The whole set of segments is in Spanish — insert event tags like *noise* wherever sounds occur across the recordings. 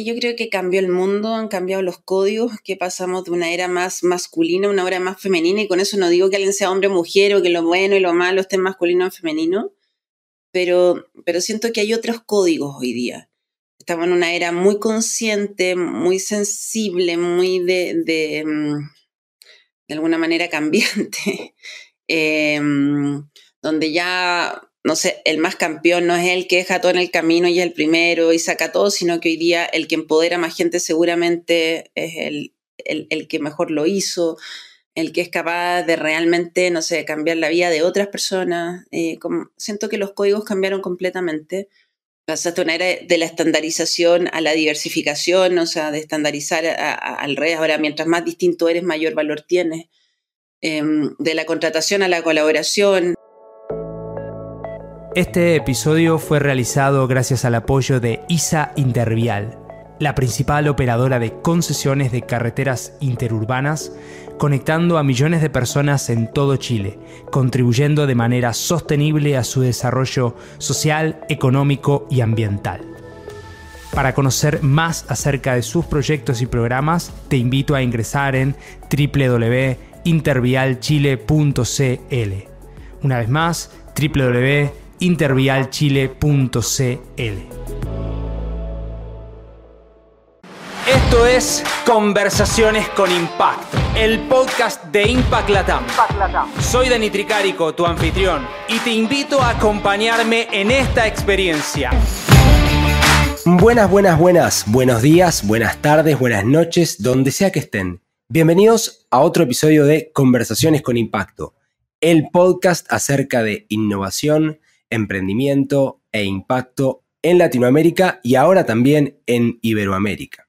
Yo creo que cambió el mundo, han cambiado los códigos, que pasamos de una era más masculina a una era más femenina, y con eso no digo que alguien sea hombre o mujer o que lo bueno y lo malo esté masculino o femenino, pero, pero siento que hay otros códigos hoy día. Estamos en una era muy consciente, muy sensible, muy de, de, mm, alguna manera cambiante, *laughs* em, donde ya no sé, el más campeón no es el que deja todo en el camino y es el primero y saca todo, sino que hoy día el que empodera más gente seguramente es el, el, que mejor lo hizo, el que es capaz de realmente, no sé, cambiar la vida de otras personas. Eh, siento que los códigos cambiaron completamente. Pasaste una era de la estandarización a la diversificación, o sea, de estandarizar al revés. Ahora, mientras más distinto eres, mayor valor tienes. Em, de la contratación a la colaboración. Este episodio fue realizado gracias al apoyo de ISA Intervial, la principal operadora de concesiones de carreteras interurbanas, conectando a millones de personas en todo Chile, contribuyendo de manera sostenible a su desarrollo social, económico y ambiental. Para conocer más acerca de sus proyectos y programas, te invito a ingresar en www.intervialchile.cl. Una vez más, www intervialchile.cl. Esto es Conversaciones con Impacto, el podcast de Impact Latam. Soy Dani Tricarico, tu anfitrión, y te invito a acompañarme en esta experiencia. Buenas, buenas, buenas. Buenos días, buenas tardes, buenas noches, donde sea que estén. Bienvenidos a otro episodio de Conversaciones con Impacto, el podcast acerca de innovación, emprendimiento e impacto en Latinoamérica y ahora también en Iberoamérica.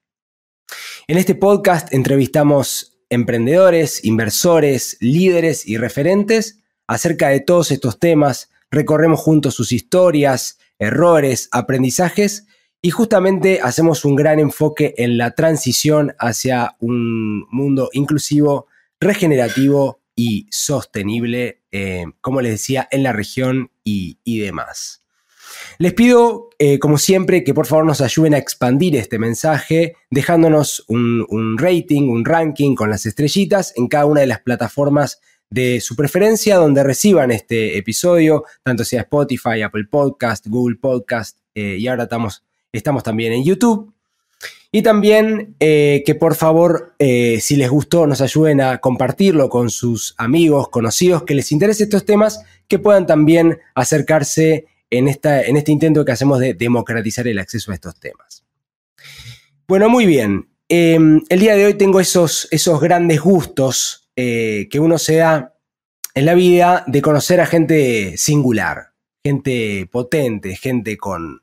En este podcast entrevistamos emprendedores, inversores, líderes y referentes acerca de todos estos temas, recorremos juntos sus historias, errores, aprendizajes y justamente hacemos un gran enfoque en la transición hacia un mundo inclusivo, regenerativo y sostenible, eh, como les decía, en la región y, demás. Les pido, eh, como siempre, que por favor nos ayuden a expandir este mensaje, dejándonos un, rating, un ranking con las estrellitas en cada una de las plataformas de su preferencia donde reciban este episodio, tanto sea Spotify, Apple Podcast, Google Podcast, eh, y ahora estamos, estamos también en YouTube. Y también eh, que por favor, eh, si les gustó, nos ayuden a compartirlo con sus amigos, conocidos, que les interese estos temas, que puedan también acercarse en, esta, en este intento que hacemos de democratizar el acceso a estos temas. Bueno, muy bien. Em, el día de hoy tengo esos, esos grandes gustos eh, que uno se da en la vida de conocer a gente singular, gente potente, gente con,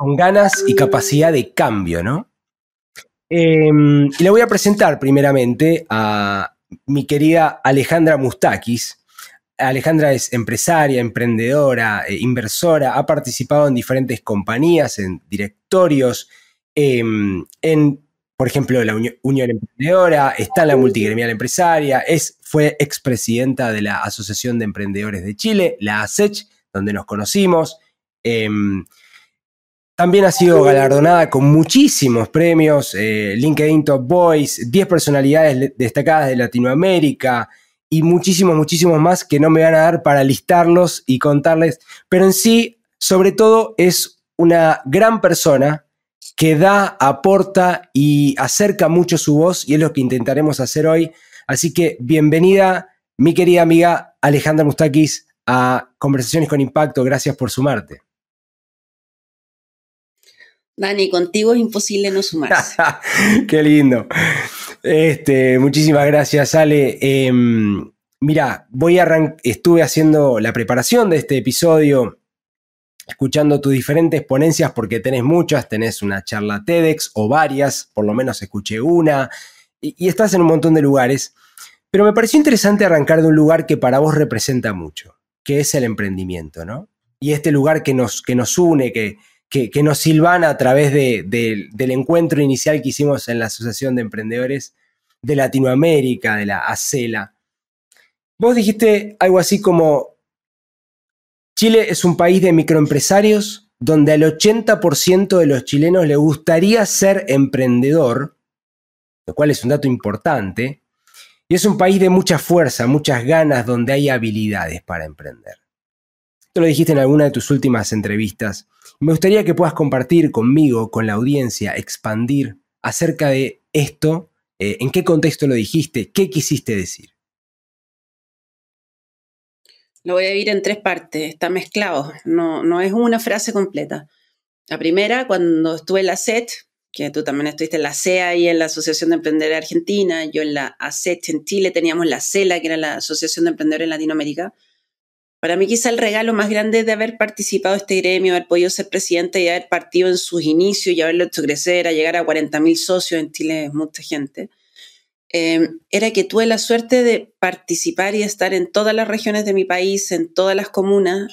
con ganas y capacidad de cambio, ¿no? Em, y le voy a presentar primeramente a mi querida Alejandra Mustakis. Alejandra es empresaria, emprendedora, eh, inversora, ha participado en diferentes compañías, en directorios, em, en, por ejemplo, la Unión Emprendedora, está en la Multigremial Empresaria, es, fue expresidenta de la Asociación de Emprendedores de Chile, la ASECH, donde nos conocimos. También ha sido galardonada con muchísimos premios, eh, LinkedIn Top Voice, 10 personalidades destacadas de Latinoamérica y muchísimos, muchísimos más que no me van a dar para listarlos y contarles. Pero en sí, sobre todo, es una gran persona que da, aporta y acerca mucho su voz y es lo que intentaremos hacer hoy. Así que bienvenida, mi querida amiga Alejandra Mustakis, a Conversaciones con Impacto. Gracias por sumarte. Dani, contigo es imposible no sumarse. *laughs* Qué lindo. Este, muchísimas gracias, Ale. Em, mira, voy a estuve haciendo la preparación de este episodio, escuchando tus diferentes ponencias, porque tenés muchas, tenés una charla TEDx o varias, por lo menos escuché una, y, estás en un montón de lugares. Pero me pareció interesante arrancar de un lugar que para vos representa mucho, que es el emprendimiento, ¿no? Y este lugar que nos, que nos une, que, que, nos silvana a través del encuentro inicial que hicimos en la Asociación de Emprendedores de Latinoamérica, de la ACELA. Vos dijiste algo así como, Chile es un país de microempresarios donde al 80% de los chilenos le gustaría ser emprendedor, lo cual es un dato importante, y es un país de mucha fuerza, muchas ganas, donde hay habilidades para emprender. Esto lo dijiste en alguna de tus últimas entrevistas. Me gustaría que puedas compartir conmigo, con la audiencia, expandir acerca de esto, eh, en qué contexto lo dijiste, qué quisiste decir. Lo voy a dividir en tres partes, está mezclado, no, no es una frase completa. La primera, cuando estuve en la SET, que tú también estuviste en la CEA y en la Asociación de Emprendedores Argentina, yo en la ACET en Chile teníamos la CELA, que era la Asociación de Emprendedores en Latinoamérica. Para mí quizá el regalo más grande de haber participado en este gremio, haber podido ser presidente y haber partido en sus inicios y haberlo hecho crecer, a llegar a 40.000 socios en Chile, mucha gente, eh, era que tuve la suerte de participar y estar en todas las regiones de mi país, en todas las comunas,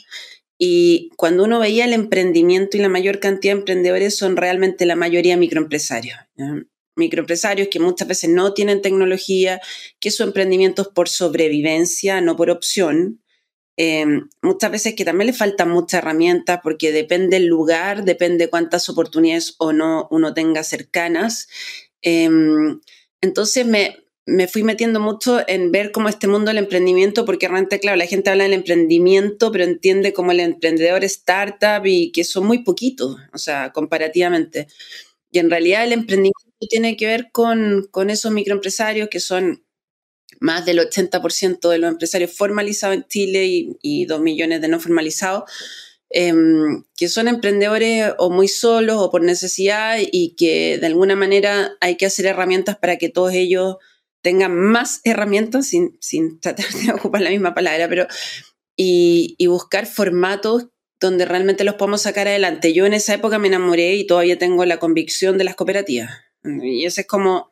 y cuando uno veía el emprendimiento y la mayor cantidad de emprendedores son realmente la mayoría microempresarios. Microempresarios que muchas veces no tienen tecnología, que su emprendimiento es por sobrevivencia, no por opción. Em, muchas veces que también le faltan muchas herramientas porque depende el lugar, depende cuántas oportunidades o no uno tenga cercanas. Em, entonces me, me fui metiendo mucho en ver cómo este mundo del emprendimiento, porque realmente, claro, la gente habla del emprendimiento, pero entiende como el emprendedor startup y que son muy poquitos, o sea, comparativamente. Y en realidad el emprendimiento tiene que ver con, con esos microempresarios que son más del 80% de los empresarios formalizados en Chile y, y 2 millones de no formalizados, em, que son emprendedores o muy solos o por necesidad y que de alguna manera hay que hacer herramientas para que todos ellos tengan más herramientas, sin, sin tratar de *laughs* ocupar la misma palabra, pero y, y, buscar formatos donde realmente los podamos sacar adelante. Yo en esa época me enamoré y todavía tengo la convicción de las cooperativas. Y esa es como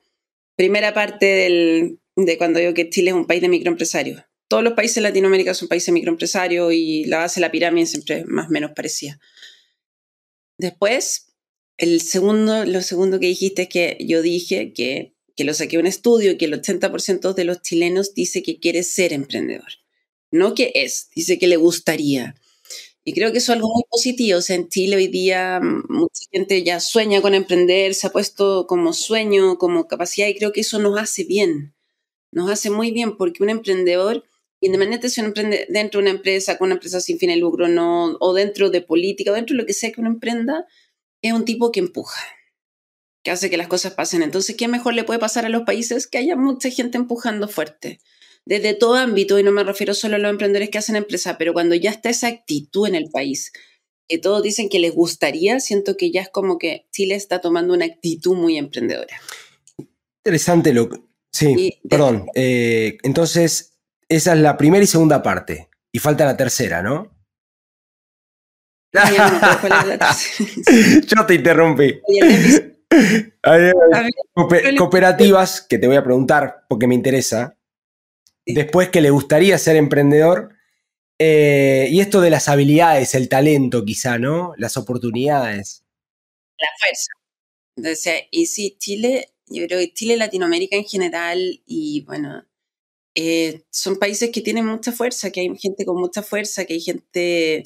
primera parte del, de cuando digo que Chile es un país de microempresarios. Todos los países de Latinoamérica son países microempresarios y la base de la pirámide siempre más o menos parecida. Después, el segundo, lo segundo que dijiste es que yo dije que que lo saqué un estudio, que el 80% de los chilenos dice que quiere ser emprendedor. No que es, dice que le gustaría. Y creo que eso es algo muy positivo. O sea, en Chile hoy día mm, mucha gente ya sueña con emprender, se ha puesto como sueño, como capacidad, y creo que eso nos hace bien. Nos hace muy bien porque un emprendedor, independientemente si emprende dentro de una empresa, con una empresa sin fin de lucro, no, o dentro de política, o dentro de lo que sea que uno emprenda, es un tipo que empuja que hace que las cosas pasen. Entonces, ¿qué mejor le puede pasar a los países? Que haya mucha gente empujando fuerte, desde todo ámbito, y no me refiero solo a los emprendedores que hacen empresa, pero cuando ya está esa actitud en el país, que todos dicen que les gustaría, siento que ya es como que Chile está tomando una actitud muy emprendedora. Interesante lo Sí, perdón. Eh, entonces, esa es la primera y segunda parte. Y falta la tercera, ¿no? *laughs* Yo te interrumpí *laughs* cooperativas, que te voy a preguntar porque me interesa. Después que le gustaría ser emprendedor. Eh, y esto de las habilidades, el talento quizá, ¿no? Las oportunidades. La fuerza. Entonces, y sí, Chile, yo creo que Chile, Latinoamérica en general, y bueno, eh, son países que tienen mucha fuerza, que hay gente con mucha fuerza, que hay gente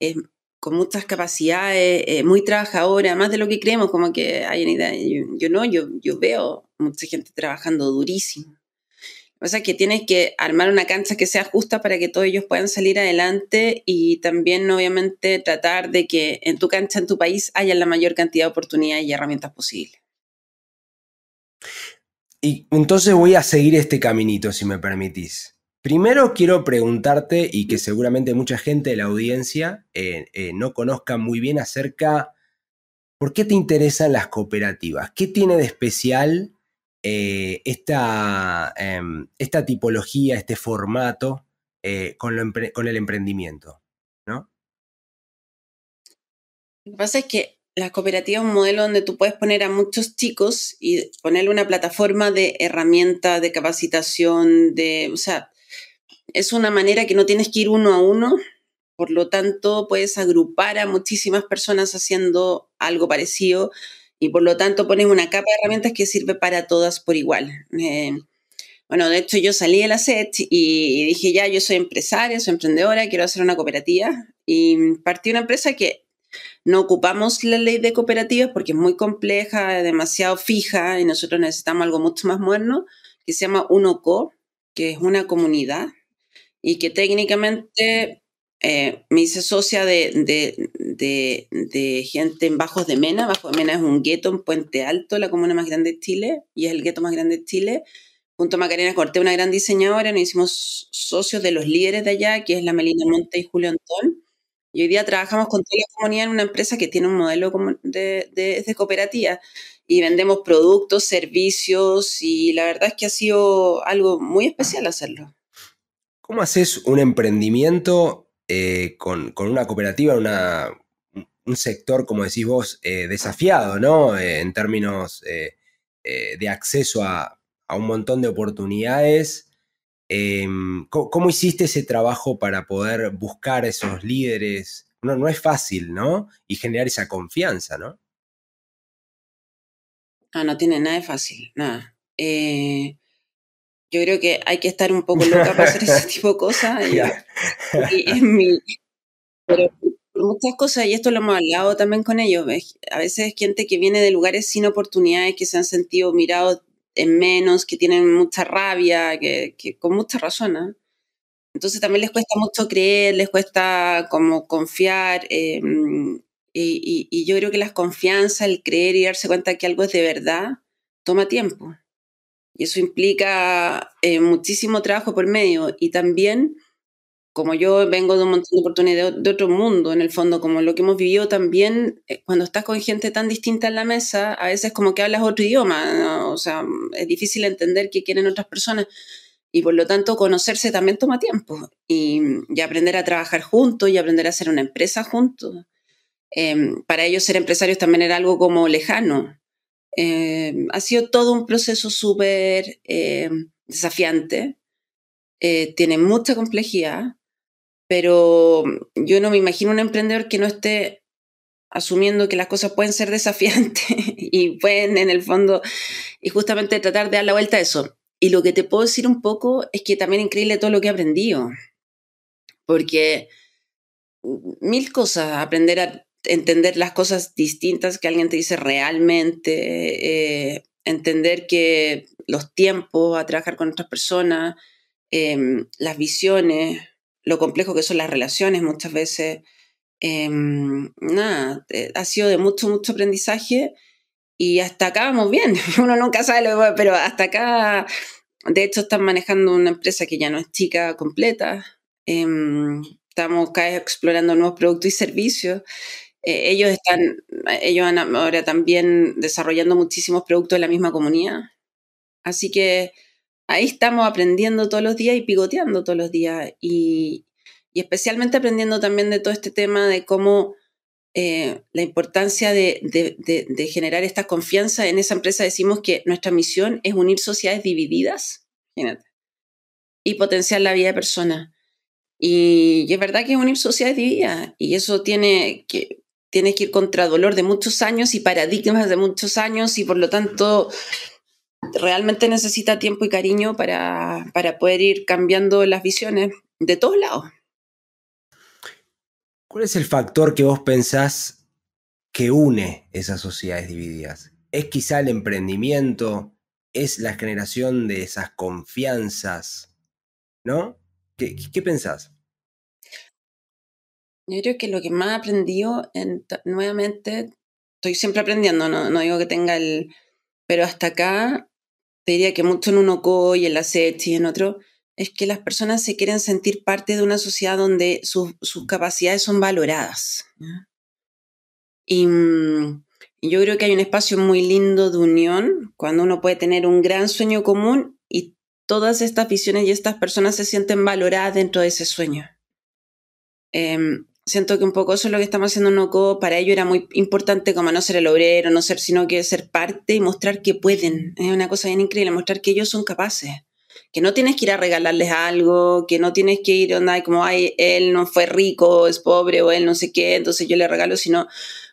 eh, con muchas capacidades, eh, muy trabajadora, más de lo que creemos, como que hay una idea. Yo, no, yo, yo veo mucha gente trabajando durísimo. O sea que tienes que armar una cancha que sea justa para que todos ellos puedan salir adelante y también obviamente tratar de que en tu cancha, en tu país, haya la mayor cantidad de oportunidades y herramientas posibles. Y entonces voy a seguir este caminito, si me permitís. Primero quiero preguntarte, y que seguramente mucha gente de la audiencia eh, eh, no conozca muy bien acerca, ¿por qué te interesan las cooperativas? ¿Qué tiene de especial eh, esta, em, esta, tipología, este formato con, el emprendimiento? ¿no? Lo que pasa es que la cooperativa es un modelo donde tú puedes poner a muchos chicos y ponerle una plataforma de herramientas, de capacitación, de, o sea, es una manera que no tienes que ir uno a uno, por lo tanto puedes agrupar a muchísimas personas haciendo algo parecido y por lo tanto pones una capa de herramientas que sirve para todas por igual. Eh, bueno, de hecho yo salí de la SET y dije, ya, yo soy empresaria, soy emprendedora, quiero hacer una cooperativa y partí una empresa que No ocupamos la ley de cooperativas porque es muy compleja, demasiado fija y nosotros necesitamos algo mucho más moderno que se llama UNOCO, que es una comunidad y que técnicamente eh, me hice socia de, gente en Bajos de Mena. Bajo de Mena es un gueto en Puente Alto, la comuna más grande de Chile, y es el gueto más grande de Chile. Junto a Macarena Cortés, una gran diseñadora, nos hicimos socios de los líderes de allá, que es la Melina Monte y Julio Antón. Y hoy día trabajamos con toda la comunidad en una empresa que tiene un modelo de, de, cooperativa y vendemos productos, servicios y la verdad es que ha sido algo muy especial hacerlo. ¿Cómo haces un emprendimiento eh, con, una cooperativa, una, un sector, como decís vos, eh, desafiado, ¿no? Eh, en términos de acceso a, a, un montón de oportunidades. Em, ¿cómo, hiciste ese trabajo para poder buscar esos líderes? No, no es fácil, ¿no? Y generar esa confianza, ¿no? Ah, no tiene nada de fácil, nada. Eh, yo creo que hay que estar un poco loca para hacer ese *laughs* tipo de cosas. pero muchas cosas, y esto lo hemos hablado también con ellos, a veces gente que viene de lugares sin oportunidades, que se han sentido mirados en menos, que tienen mucha rabia, que, con mucha razón. ¿ah? Entonces también les cuesta mucho creer, les cuesta como confiar. Eh, y, yo creo que la confianza, el creer y darse cuenta que algo es de verdad, toma tiempo. Y eso implica eh, muchísimo trabajo por medio. Y también, como yo vengo de un montón de oportunidades de, otro mundo, en el fondo, como lo que hemos vivido también, eh, cuando estás con gente tan distinta en la mesa, a veces como que hablas otro idioma. O sea, es difícil entender qué quieren otras personas. Y por lo tanto, conocerse también toma tiempo. Y, y aprender a trabajar juntos y aprender a hacer una empresa juntos. Em, para ellos ser empresarios también era algo como lejano. Em, ha sido todo un proceso súper em, desafiante, eh, tiene mucha complejidad, pero yo no me imagino un emprendedor que no esté asumiendo que las cosas pueden ser *laughs* desafiantes y pueden en el fondo y justamente tratar de dar la vuelta a eso. Y lo que te puedo decir un poco es que también increíble todo lo que he aprendido, porque mil cosas, aprender a entender las cosas distintas que alguien te dice realmente, eh, entender que los tiempos a trabajar con otras personas, em, las visiones, lo complejo que son las relaciones muchas veces. Em, nada, eh, ha sido de mucho, mucho aprendizaje y hasta acá vamos bien. *laughs* Uno nunca sabe lo que pero hasta acá, de hecho, están manejando una empresa que ya no es chica completa. Em, estamos cada vez explorando nuevos productos y servicios eh, ellos están, ellos ahora también desarrollando muchísimos productos de la misma comunidad. Así que ahí estamos aprendiendo todos los días y pigoteando todos los días. Y, especialmente aprendiendo también de todo este tema de cómo eh, la importancia de, de, generar esta confianza en esa empresa. Decimos que nuestra misión es unir sociedades divididas, y potenciar la vida de personas. Y, y, es verdad que unir sociedades divididas. Y eso tiene que, tienes que ir contra dolor de muchos años y paradigmas de muchos años y por lo tanto realmente necesita tiempo y cariño para, para poder ir cambiando las visiones de todos lados. ¿Cuál es el factor que vos pensás que une esas sociedades divididas? ¿Es quizá el emprendimiento? ¿Es la generación de esas confianzas? ¿No? ¿Qué, qué pensás? Yo creo que lo que más he aprendido, en, nuevamente, estoy siempre aprendiendo, no, no, digo que tenga el... Pero hasta acá, te diría que mucho en Unoco y en la SET y en otro, es que las personas se quieren sentir parte de una sociedad donde sus capacidades son valoradas. Y, y yo creo que hay un espacio muy lindo de unión cuando uno puede tener un gran sueño común y todas estas visiones y estas personas se sienten valoradas dentro de ese sueño. Eh, siento que un poco eso es lo que estamos haciendo en NOCO. Para ello era muy importante como no ser el obrero, no ser, sino que ser parte y mostrar que pueden. Es una cosa bien increíble, mostrar que ellos son capaces. Que no tienes que ir a regalarles algo, que no tienes que ir onda como, ay, él no fue rico, es pobre, o él no sé qué, entonces yo le regalo, sino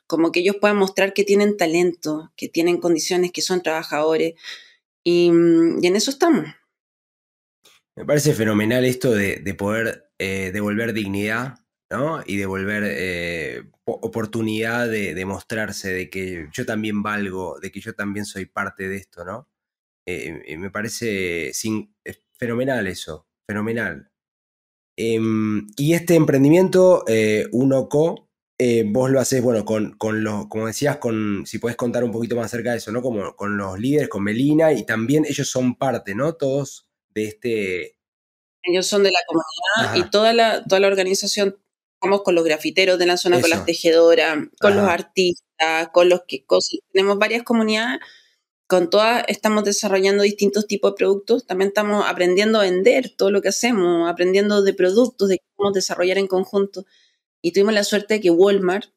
como que ellos puedan mostrar que tienen talento, que tienen condiciones, que son trabajadores. Y, mm, en eso estamos. Me parece fenomenal esto de, poder eh, devolver dignidad ¿no? Y devolver eh, oportunidad de, mostrarse, de que yo también valgo, de que yo también soy parte de esto, ¿no? Eh, me parece sin, fenomenal eso, fenomenal. Em, y este emprendimiento, eh, Unoco, eh, vos lo haces, bueno, con, con los, como decías, con, si puedes contar un poquito más acerca de eso, ¿no? Como con los líderes, con Melina, y también ellos son parte, ¿no? Todos de este... Ellos son de la comunidad y toda la, toda la organización, con los grafiteros de la zona, con las tejedoras, con los artistas, con los que tenemos varias comunidades con todas estamos desarrollando distintos tipos de productos, también estamos aprendiendo a vender todo lo que hacemos, aprendiendo de productos, de cómo desarrollar en conjunto. Y tuvimos la suerte de que Walmart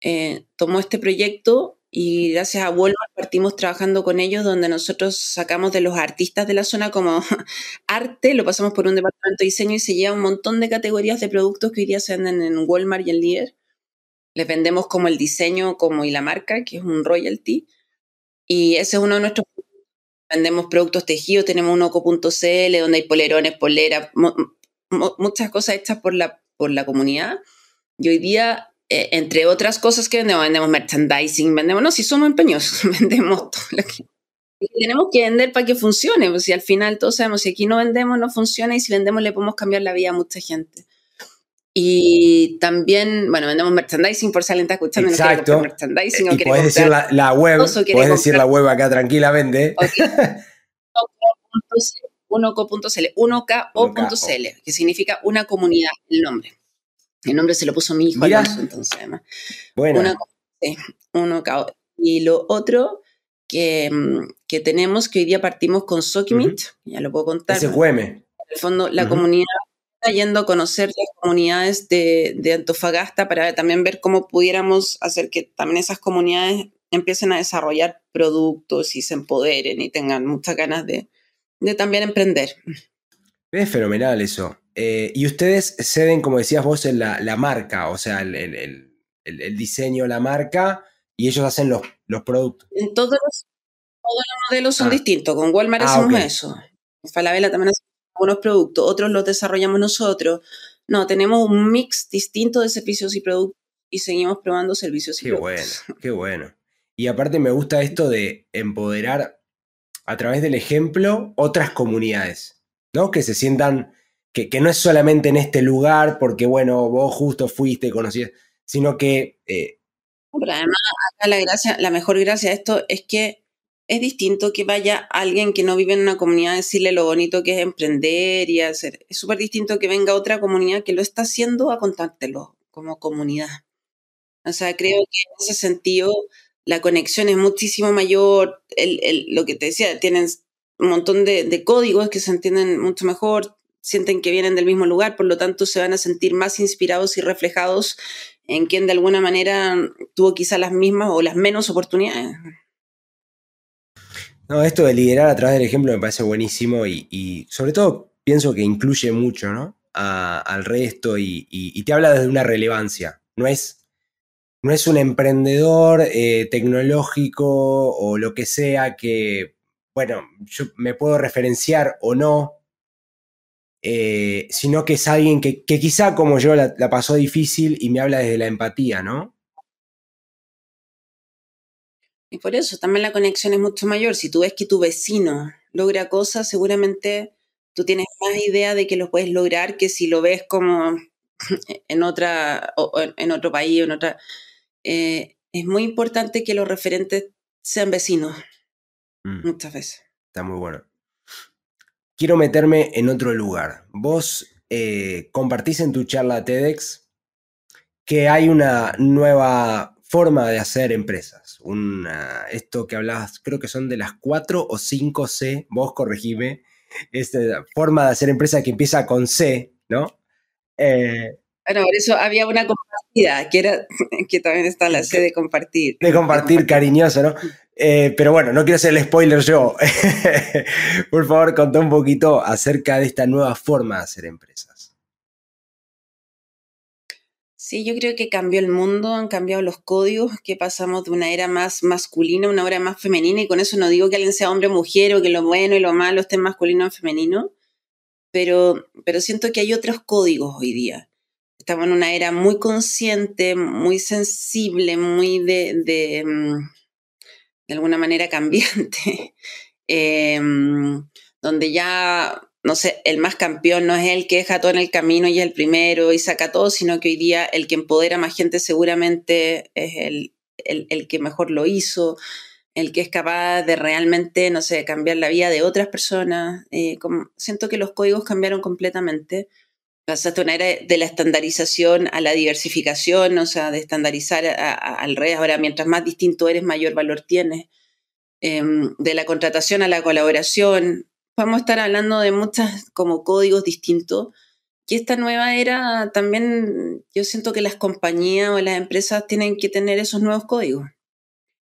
eh, tomó este proyecto y gracias a Walmart partimos trabajando con ellos, donde nosotros sacamos de los artistas de la zona como *laughs* arte, lo pasamos por un departamento de diseño y se lleva un montón de categorías de productos que hoy día se venden en Walmart y en Líder. Les vendemos como el diseño como y la marca, que es un royalty y ese es uno de nuestros vendemos productos tejidos, tenemos un oco.cl donde hay polerones, poleras, muchas cosas hechas por la, por la comunidad. Y hoy día, eh, entre otras cosas que vendemos, vendemos merchandising, vendemos, no, si somos empeñosos, *laughs* vendemos todo lo que... tenemos que vender para que funcione, pues si al final todos sabemos, si aquí no vendemos, no funciona, y si vendemos le podemos cambiar la vida a mucha gente. Y también, bueno, vendemos merchandising por si alguien está escuchando Exacto. no merchandising o y puedes decir la, la web, puedes decir la web acá tranquilamente. Okay. *laughs* unoco.cl, unoco.cl, que significa una comunidad, el nombre. El nombre se lo puso mi hijo Alonso, entonces además. Bueno. Unoco, Y lo otro que, mm, que, tenemos, que hoy día partimos con Sokimit, ya lo puedo contar. SQM. En el fondo, la comunidad yendo a conocer las comunidades de, Antofagasta para también ver cómo pudiéramos hacer que también esas comunidades empiecen a desarrollar productos y se empoderen y tengan muchas ganas de, también emprender. Es fenomenal eso. Eh, y ustedes ceden, como decías vos, en la, marca, o sea, el, diseño, la marca, y ellos hacen los, los productos. En todos los, modelos son ah. distintos. Con Walmart ah, hacemos eso. En Falabella también hacemos algunos productos, otros los desarrollamos nosotros. No, tenemos un mix distinto de servicios y productos y seguimos probando servicios y qué productos. bueno, qué bueno. Y aparte me gusta esto de empoderar a través del ejemplo otras comunidades, ¿no? Que se sientan, que, que no es solamente en este lugar porque, bueno, vos justo fuiste, conocías, sino que... Eh, pero además, acá la, gracia, la mejor gracia de esto es que es distinto que vaya alguien que no vive en una comunidad a decirle lo bonito que es emprender y hacer. Es súper distinto que venga otra comunidad que lo está haciendo a contártelo como comunidad. O sea, creo que en ese sentido la conexión es muchísimo mayor. lo que te decía, tienen un montón de, de códigos que se entienden mucho mejor, sienten que vienen del mismo lugar, por lo tanto se van a sentir más inspirados y reflejados en quien de alguna manera tuvo quizá las mismas o las menos oportunidades. No, esto de liderar a través del ejemplo me parece buenísimo y, sobre todo pienso que incluye mucho, ¿no? al resto y, te habla desde una relevancia. No es, no es un emprendedor eh, tecnológico o lo que sea que, bueno, yo me puedo referenciar o no, eh, sino que es alguien que, quizá como yo la, pasó difícil y me habla desde la empatía, ¿no? Y por eso también la conexión es mucho mayor. Si tú ves que tu vecino logra cosas, seguramente tú tienes más idea de que lo puedes lograr que si lo ves como *laughs* en otra en otro país en otra eh, es muy importante que los referentes sean vecinos mm. muchas veces está muy bueno quiero meterme en otro lugar vos eh, compartís en tu charla TEDx que hay una nueva forma de hacer empresas. Una, esto que hablabas, creo que son de las 4 o 5 C, vos corregime, esta forma de hacer empresa que empieza con C, ¿no? Eh, bueno, por eso había una compartida, que, era, *laughs* que también está la C de compartir. De compartir, cariñoso, ¿no? Eh, pero bueno, no quiero hacer el spoiler yo. *laughs* por favor, contá un poquito acerca de esta nueva forma de hacer empresas. Sí, yo creo que cambió el mundo, han cambiado los códigos, que pasamos de una era más masculina a una era más femenina, y con eso no digo que alguien sea hombre o mujer o que lo bueno y lo malo esté masculino o femenino, pero, pero siento que hay otros códigos hoy día. estamos en una era muy consciente, muy sensible, muy de, mm, de alguna manera *laughs* cambiante, em, donde ya, no sé, el más campeón no es el que deja todo en el camino y es el primero y saca todo, sino que hoy día el que empodera más gente seguramente es el, el, que mejor lo hizo, el que es capaz de realmente, no sé, cambiar la vida de otras personas. Eh, siento que los códigos cambiaron completamente pasaste una era de la estandarización a la diversificación, o sea, de estandarizar al revés. Ahora, mientras más distinto eres, mayor valor tienes. Em, de la contratación a la colaboración. Vamos a estar hablando de muchas como códigos distintos. Y esta nueva era también, yo siento que las compañías o las empresas tienen que tener esos nuevos códigos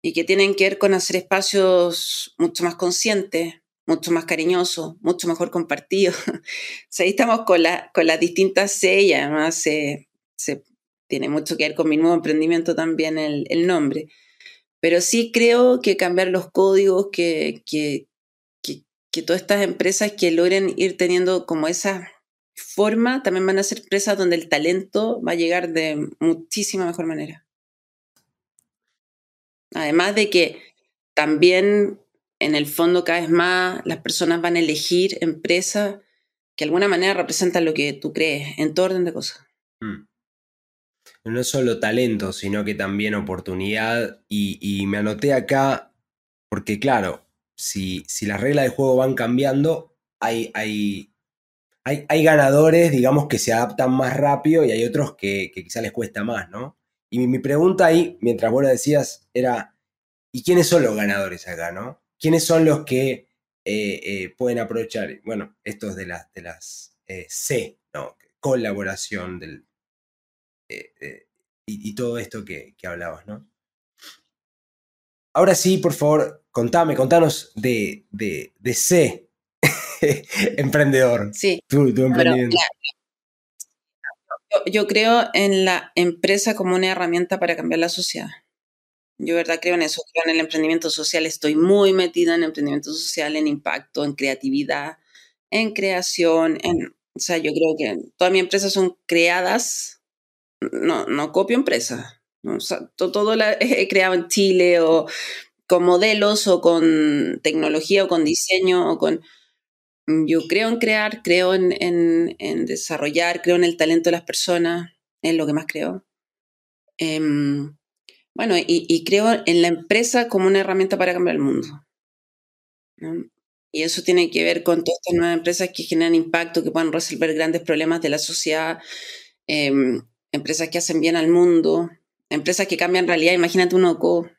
y que tienen que ver con hacer espacios mucho más conscientes, mucho más cariñoso, mucho mejor compartido. *laughs* ahí estamos con, con las distintas C además se, tiene mucho que ver con mi nuevo emprendimiento también el, nombre. Pero sí creo que cambiar los códigos, que, que, que, todas estas empresas que logren ir teniendo como esa forma, también van a ser empresas donde el talento va a llegar de muchísima mejor manera. Además de que también en el fondo cada vez más las personas van a elegir empresas que de alguna manera representan lo que tú crees, en todo orden de cosas. Hmm. No es solo talento, sino que también oportunidad. Y, me anoté acá, porque claro, si, las reglas del juego van cambiando, hay, ganadores, digamos, que se adaptan más rápido y hay otros que, que quizá les cuesta más, ¿no? Y mi, mi pregunta ahí, mientras vos lo decías, era, ¿y quiénes son los ganadores acá, no? ¿Quiénes son los que eh, eh, pueden aprovechar? Bueno, estos de las, de las eh, C, ¿no? Colaboración del, y, todo esto que, hablabas, ¿no? Ahora sí, por favor, contame, contanos de, de, C, *laughs* emprendedor. Sí. Tu, emprendimiento. yo creo en la empresa como una herramienta para cambiar la sociedad. Yo, verdad, creo en eso, creo en el emprendimiento social. Estoy muy metida en emprendimiento social, en impacto, en creatividad, en creación. En, o sea, yo creo que todas mis empresas son creadas, no, no copio empresas. O sea, todo, todo la *laughs* he creado en Chile o con modelos o con tecnología o con diseño o con... Yo creo en crear, creo en, en, en desarrollar, creo en el talento de las personas, es lo que más creo. Em, bueno, y, creo en la empresa como una herramienta para cambiar el mundo. Y eso tiene que ver con todas estas nuevas empresas que generan impacto, que puedan resolver grandes problemas de la sociedad, em, empresas que hacen bien al mundo, empresas que cambian realidad. Imagínate un OCO. O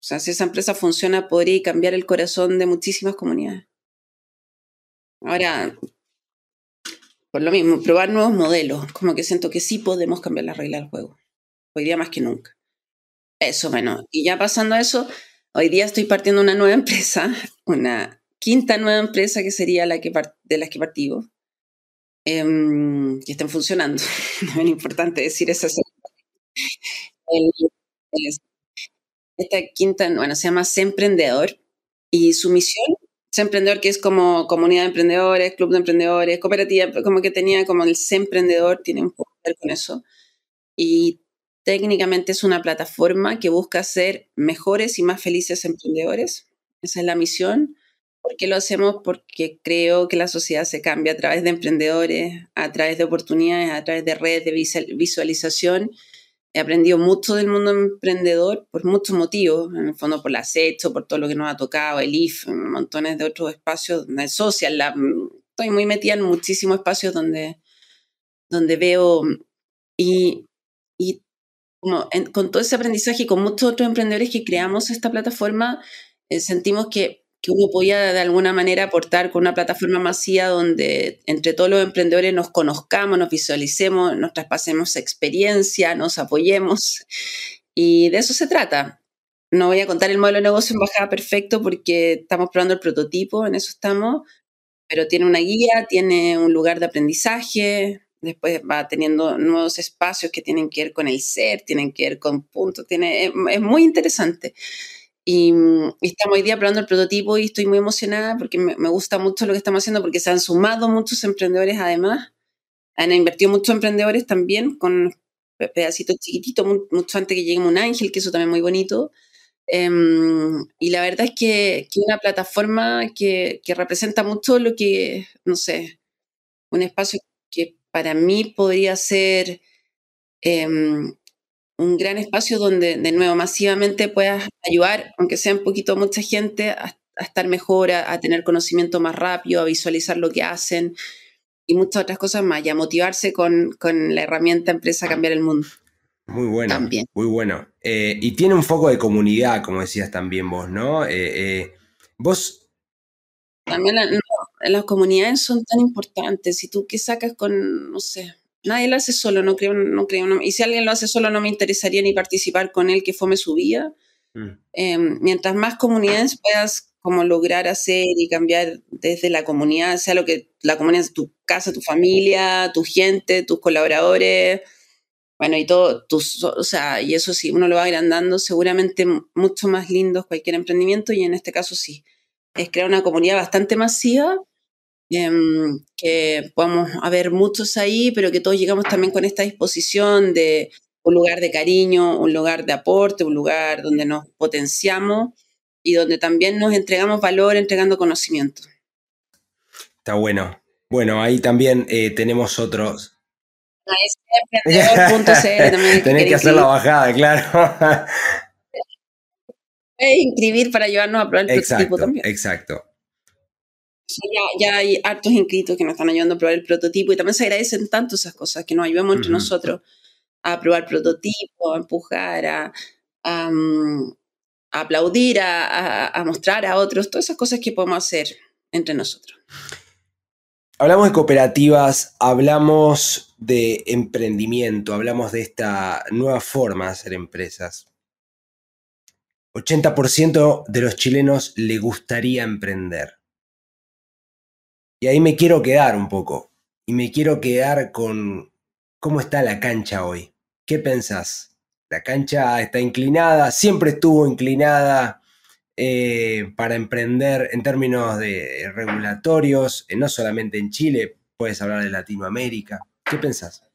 sea, si esa empresa funciona, podría cambiar el corazón de muchísimas comunidades. Ahora, por lo mismo, probar nuevos modelos, como que siento que sí podemos cambiar la regla del juego. Hoy día más que nunca. Eso, bueno, y ya pasando a eso, hoy día estoy partiendo una nueva *laughs* empresa, una quinta nueva empresa que sería la que de las que partimos, em, que estén funcionando. *laughs* es importante decir eso. esta quinta, bueno, se llama Se Emprendedor y su misión, Se Emprendedor, que es como comunidad de emprendedores, club de emprendedores, cooperativa, como que tenía como el Se Emprendedor, tiene un poco que ver con eso. Y Técnicamente es una plataforma que busca ser mejores y más felices emprendedores. Esa es la misión. ¿Por qué lo hacemos? Porque creo que la sociedad se cambia a través de emprendedores, a través de oportunidades, a través de redes de visualización. He aprendido mucho del mundo emprendedor por muchos motivos, en el fondo por la SECHO, por todo lo que nos ha tocado, el IF, montones de otros espacios, el social, la, estoy muy metida en muchísimos espacios donde, donde veo y con todo ese aprendizaje y con muchos otros emprendedores que creamos esta plataforma, eh, sentimos que, que, uno podía de alguna manera aportar con una plataforma masiva donde entre todos los emprendedores nos conozcamos, nos visualicemos, nos traspasemos experiencia, nos apoyemos. Y de eso se trata. No voy a contar el modelo de negocio en bajada perfecto porque estamos probando el prototipo, en eso estamos, pero tiene una guía, tiene un lugar de aprendizaje, después va teniendo nuevos espacios que tienen que ver con el ser, tienen que ver con puntos, tiene, es, muy interesante. Y, estamos hoy día probando el prototipo y estoy muy emocionada porque me, gusta mucho lo que estamos haciendo porque se han sumado muchos emprendedores además. han invertido muchos emprendedores también con pedacitos chiquititos, mucho antes que llegue un ángel, que eso también es muy bonito. Em, y la verdad es que, que una plataforma que, que, representa mucho lo que, no sé, un espacio que para mí podría ser em, un gran espacio donde, de nuevo, masivamente puedas ayudar, aunque sea un poquito mucha gente, a, estar mejor, a, tener conocimiento más rápido, a visualizar lo que hacen y muchas otras cosas más, y a motivarse con, con la herramienta empresa a cambiar el mundo. Muy bueno. También. Muy bueno. Eh, y tiene un foco de comunidad, como decías también vos, ¿no? Eh, eh, vos. También las comunidades son tan importantes. Si tú qué sacas con, no sé, nadie lo hace solo, no creo, no creo. y si alguien lo hace solo, no me interesaría ni participar con él que fome su vida. Mm. mientras más comunidades puedas como lograr hacer y cambiar desde la comunidad, sea lo que la comunidad es tu casa, tu familia, tu gente, tus colaboradores, bueno, y todo, tus, o sea, y eso sí, uno lo va agrandando, seguramente mucho más lindo cualquier emprendimiento, y en este caso sí, es crear una comunidad bastante masiva, em, que podamos haber muchos ahí, pero que todos llegamos también con esta disposición de un lugar de cariño, un lugar de aporte, un lugar donde nos potenciamos y donde también nos entregamos valor entregando conocimiento. Está bueno. Bueno, ahí también eh, tenemos otros. *laughs* Tenés que hacer la bajada, claro. Puedes inscribir para llevarnos a probar el prototipo también. Exacto. Ya, ya, hay hartos inscritos que nos están ayudando a probar el prototipo y también se agradecen tanto esas cosas que nos ayudemos entre nosotros a probar prototipo, a empujar, a, aplaudir, a, mostrar a otros, todas esas cosas que podemos hacer entre nosotros. Hablamos de cooperativas, hablamos de emprendimiento, hablamos de esta nueva forma de hacer empresas. 80% de los chilenos le gustaría emprender. Y ahí me quiero quedar un poco. Y me quiero quedar con cómo está la cancha hoy. ¿Qué pensás? La cancha está inclinada, siempre estuvo inclinada eh, para emprender en términos de regulatorios, eh, no solamente en Chile, puedes hablar de Latinoamérica. ¿Qué pensás?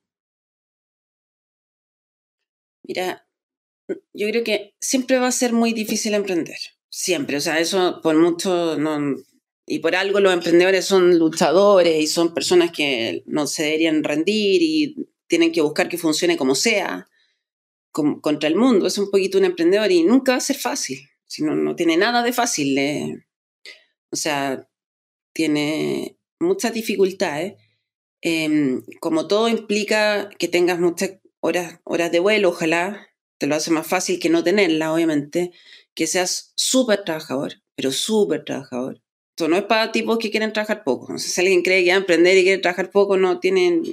Mira, yo creo que siempre va a ser muy difícil emprender. Siempre. O sea, eso por mucho. Y por algo los emprendedores son luchadores y son personas que no se deberían rendir y tienen que buscar que funcione como sea contra el mundo, es un poquito un emprendedor y nunca va a ser fácil, si no, tiene nada de fácil. o sea, tiene muchas dificultades. Em, como todo implica que tengas muchas horas, horas de vuelo, ojalá te lo hace más fácil que no tenerla, obviamente, que seas súper trabajador, pero súper trabajador. Esto no es para tipos que quieren trabajar poco. si alguien cree que va a emprender y quiere trabajar poco, no tienen,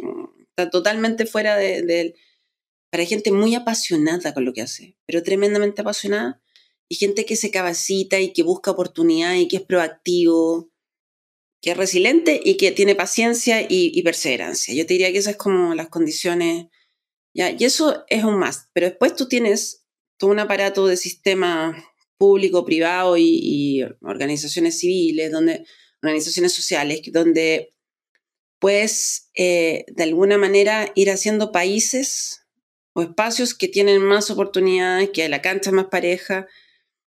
está totalmente fuera de, de, para gente muy apasionada con lo que hace, pero tremendamente apasionada, y gente que se capacita y que busca oportunidad y que es proactivo, que es resiliente y que tiene paciencia y, perseverancia. Yo te diría que esas es como las condiciones, ¿ya? y eso es un más, pero después tú tienes todo un aparato de sistema público, privado y, organizaciones civiles, donde, organizaciones sociales, donde puedes eh, de alguna manera ir haciendo países o espacios que tienen más oportunidades, que la cancha más pareja.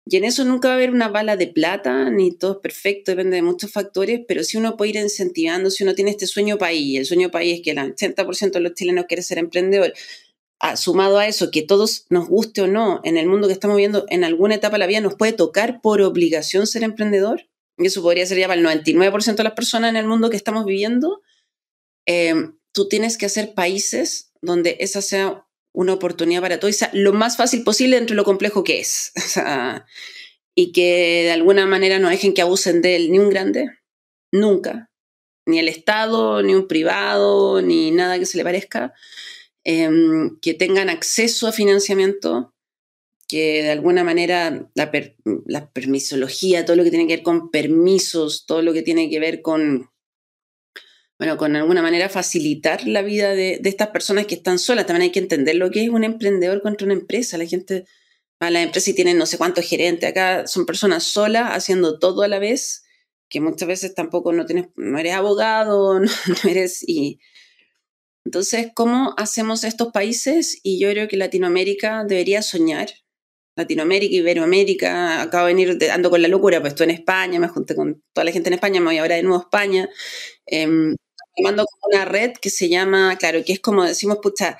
Y en eso nunca va a haber una bala de plata, ni todo es perfecto, depende de muchos factores, pero si uno puede ir incentivando, si uno tiene este sueño país, el sueño país es que el 80% de los chilenos quiere ser emprendedor, sumado a eso, que todos nos guste o no, en el mundo que estamos viviendo, en alguna etapa de la vida nos puede tocar por obligación ser emprendedor, y eso podría ser ya para el 99% de las personas en el mundo que estamos viviendo, eh, tú tienes que hacer países donde esa sea una oportunidad para todo, lo más fácil posible dentro de lo complejo que es. *laughs* y que de alguna manera no dejen que abusen de él ni un grande, nunca, ni el Estado, ni un privado, ni nada que se le parezca, em, que tengan acceso a financiamiento, que de alguna manera la, la permisología, todo lo que tiene que ver con permisos, todo lo que tiene que ver con bueno, con alguna manera facilitar la vida de, estas personas que están solas. También hay que entender lo que es un emprendedor contra una empresa. La gente a la empresa y tienen no sé cuántos gerentes. Acá son personas solas haciendo todo a la vez, que muchas veces tampoco no, tienes, no eres abogado, *laughs* no, eres... Y, Entonces, ¿cómo hacemos estos países? Y yo creo que Latinoamérica debería soñar. Latinoamérica, Iberoamérica, acabo de venir, ando con la locura, pues estoy en España, me junté con toda la gente en España, me voy ahora de nuevo a España. Eh, mando con una red que se llama, claro, que es como decimos, pucha,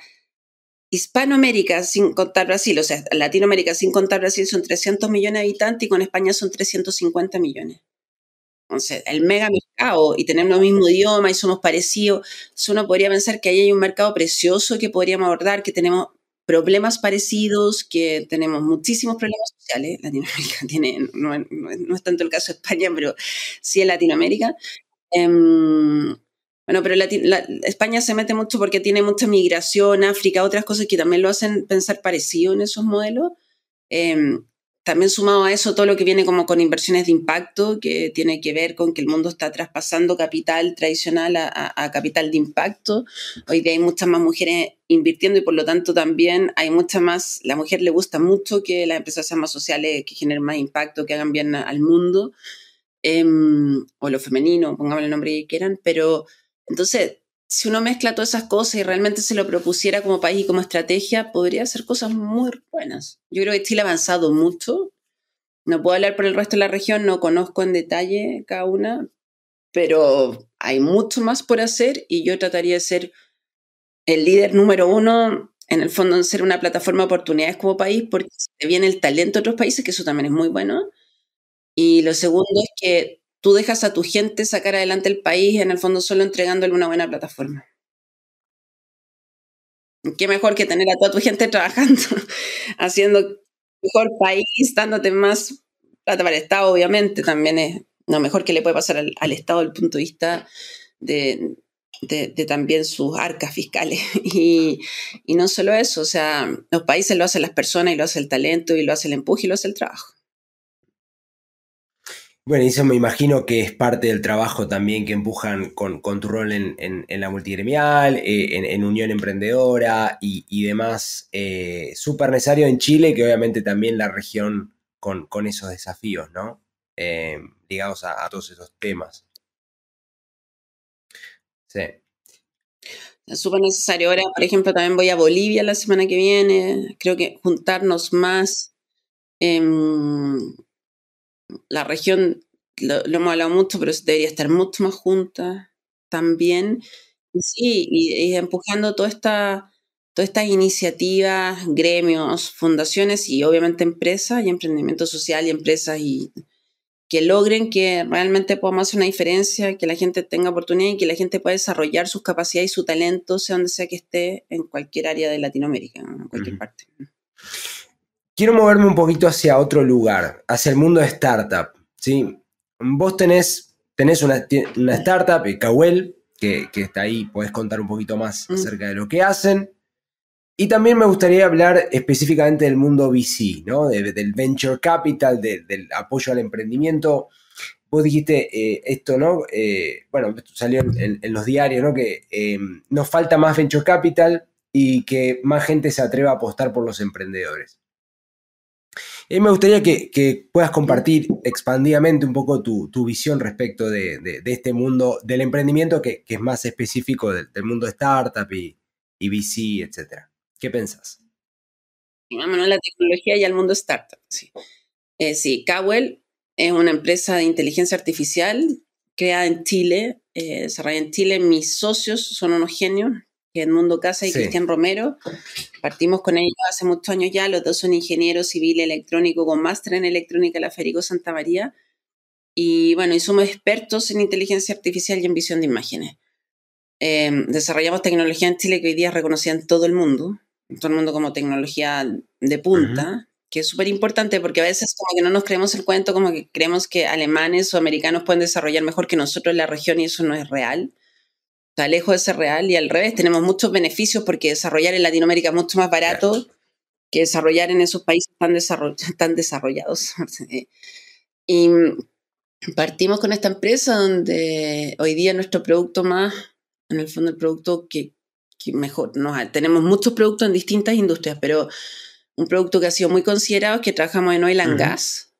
Hispanoamérica sin contar Brasil, o sea, Latinoamérica sin contar Brasil son 300 millones de habitantes y con España son 350 millones. Entonces, el mega mercado y tenemos el mismo idioma y somos parecidos, uno podría pensar que ahí hay un mercado precioso que podríamos abordar, que tenemos problemas parecidos, que tenemos muchísimos problemas sociales. *laughs* Latinoamérica tiene, no, es tanto el caso de España, pero sí en Latinoamérica. Em, bueno, pero España se mete mucho porque tiene mucha migración, África, otras cosas que también lo hacen pensar parecido en esos modelos. Em, también sumado a eso todo lo que viene como con inversiones de impacto, que tiene que ver con que el mundo está traspasando capital tradicional a, capital de impacto. Hoy día hay muchas más mujeres invirtiendo y por lo tanto también hay muchas más, la mujer le gusta mucho que las empresas sean más sociales, que generen más impacto, que hagan bien al mundo, em, o lo femenino, pongamos el nombre que quieran, pero entonces si uno mezcla todas esas cosas y realmente se lo propusiera como país y como estrategia, podría hacer cosas muy buenas. Yo creo que Chile ha avanzado mucho. No puedo hablar por el resto de la región, no conozco en detalle cada una, pero hay mucho más por hacer y yo trataría de ser el líder número uno, en el fondo, en ser una plataforma de oportunidades como país, porque se viene el talento de otros países, que eso también es muy bueno. Y lo segundo es que tú dejas a tu gente sacar adelante el país, en el fondo solo entregándole una buena plataforma. Qué mejor que tener a toda tu gente *laughs* trabajando, haciendo mejor país, dándote más plata para el Estado, obviamente, también es lo mejor que le puede pasar al, Estado desde el punto de vista de, también sus arcas fiscales. *laughs* Y, y, no solo eso, o sea, los países lo hacen las personas y lo hace el talento y lo hace el empuje y lo hace el trabajo. Bueno, eso me imagino que es parte del trabajo también que empujan con, tu rol en, la multigremial, eh, en, Unión Emprendedora y, demás. Eh, súper necesario en Chile, que obviamente también la región con, esos desafíos, ¿no? Eh, ligados a, todos esos temas. Sí. Súper necesario. Ahora, por ejemplo, también voy a Bolivia la semana que viene. Creo que juntarnos más. La región, lo, hemos hablado mucho, pero debería estar mucho más junta también. Y sí, y, empujando toda esta, todas estas iniciativas, gremios, fundaciones y obviamente empresas y emprendimiento social y empresas y que logren que realmente podamos hacer una diferencia, que la gente tenga oportunidad y que la gente pueda desarrollar sus capacidades y su talento, sea donde sea que esté, en cualquier área de Latinoamérica, en cualquier parte. Quiero moverme un poquito hacia otro lugar, hacia el mundo de startup. ¿sí? Vos tenés, tenés una, una startup, eh, Kawel, que, que, está ahí, podés contar un poquito más mm. acerca de lo que hacen. Y también me gustaría hablar específicamente del mundo VC, ¿no? del venture capital, del apoyo al emprendimiento. Vos dijiste eh, esto, ¿no? Eh, bueno, salió en, los diarios, ¿no? Que nos falta más venture capital y que más gente se atreva a apostar por los emprendedores. Y me gustaría que, puedas compartir expandidamente un poco tu, visión respecto de, este mundo del emprendimiento que, es más específico del, mundo de startup y, VC, etc. ¿Qué pensás? Vámonos a la tecnología y al mundo startup. Sí, eh, Cowell es una empresa de inteligencia artificial creada en Chile, eh, desarrollada en Chile. Mis socios son unos genios, Edmundo Casa y Cristian Romero. Partimos con ellos hace muchos años ya, los dos son ingenieros civil electrónico con máster en electrónica la Federico Santa María. Y bueno, y somos expertos en inteligencia artificial y en visión de imágenes. Em, desarrollamos tecnología en Chile que hoy día es reconocida en todo el mundo, en todo el mundo como tecnología de punta, que es súper importante porque a veces como que no nos creemos el cuento, como que creemos que alemanes o americanos pueden desarrollar mejor que nosotros en la región y eso no es real está lejos de ser real y al revés, tenemos muchos beneficios porque desarrollar en Latinoamérica es mucho más barato que desarrollar en esos países tan, *laughs* tan desarrollados. *laughs* y partimos con esta empresa donde hoy día nuestro producto más, en el fondo el producto que, mejor, no, tenemos muchos productos en distintas industrias, pero un producto que ha sido muy considerado es que trabajamos en oil and gas,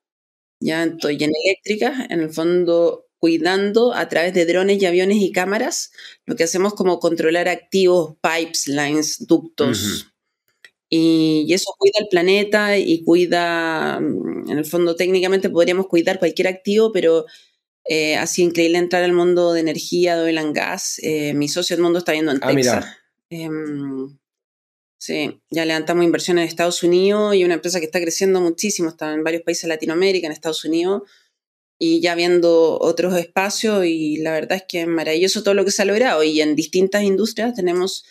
ya estoy en eléctrica, en el fondo cuidando a través de drones y aviones y cámaras, lo que hacemos como controlar activos, pipes, lines, ductos. y, eso cuida el planeta y cuida, mm, en el fondo técnicamente podríamos cuidar cualquier activo, pero eh, ha sido increíble entrar al mundo de energía, de oil and gas. Eh, mi socio mundo está viendo en ah, Texas. Em, sí, ya levantamos inversiones en Estados Unidos y una empresa que está creciendo muchísimo, está en varios países de Latinoamérica, en Estados Unidos, y ya viendo otros espacios y la verdad es que es maravilloso todo lo que se ha logrado y en distintas industrias tenemos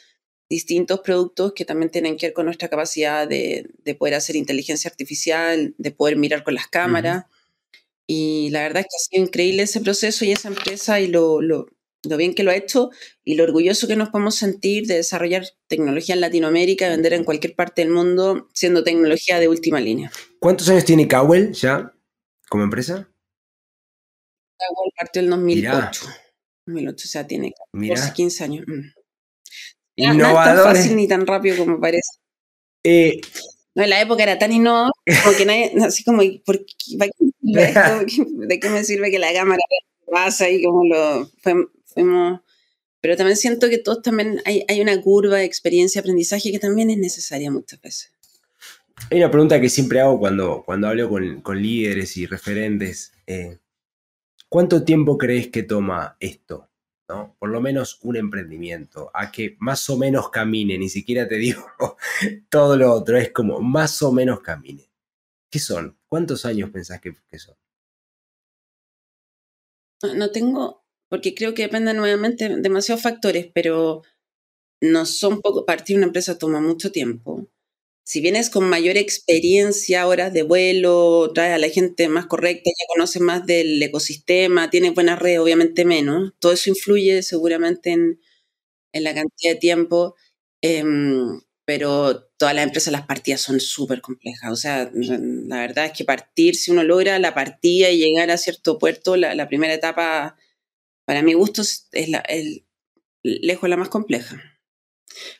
distintos productos que también tienen que ver con nuestra capacidad de, poder hacer inteligencia artificial, de poder mirar con las cámaras. Y la verdad es que ha sido increíble ese proceso y esa empresa y lo, lo, lo, bien que lo ha hecho y lo orgulloso que nos podemos sentir de desarrollar tecnología en Latinoamérica vender en cualquier parte del mundo siendo tecnología de última línea. ¿Cuántos años tiene Cowell ya como empresa? Cowell partió en 2008. 2008, o sea, tiene 15 años. Mm. No es tan fácil ni tan rápido como parece. Eh, no, en la época era tan innovador, como que nadie, *laughs* así como, ¿por *laughs* ¿de qué me sirve que la cámara pasa y como lo fuimos? Pero también siento que todos también hay, hay una curva de experiencia, aprendizaje que también es necesaria muchas veces. Hay una pregunta que siempre hago cuando, cuando hablo con, con líderes y referentes. Eh, ¿Cuánto tiempo crees que toma esto? ¿no? Por lo menos un emprendimiento, a que más o menos camine, ni siquiera te *laughs* digo todo lo otro, es como más o menos camine. ¿Qué son? ¿Cuántos años pensás que, son? No tengo, porque creo que depende nuevamente de demasiados factores, pero no son poco, partir una empresa toma mucho tiempo si vienes con mayor experiencia, horas de vuelo, traes a la gente más correcta, ya conoces más del ecosistema, tienes buenas redes, obviamente menos. Todo eso influye seguramente en, la cantidad de tiempo, em, pero todas las empresas, las partidas son súper complejas. O sea, la verdad es que partir, si uno logra la partida y llegar a cierto puerto, la, primera etapa, para mi gusto, es la, el, lejos la más compleja.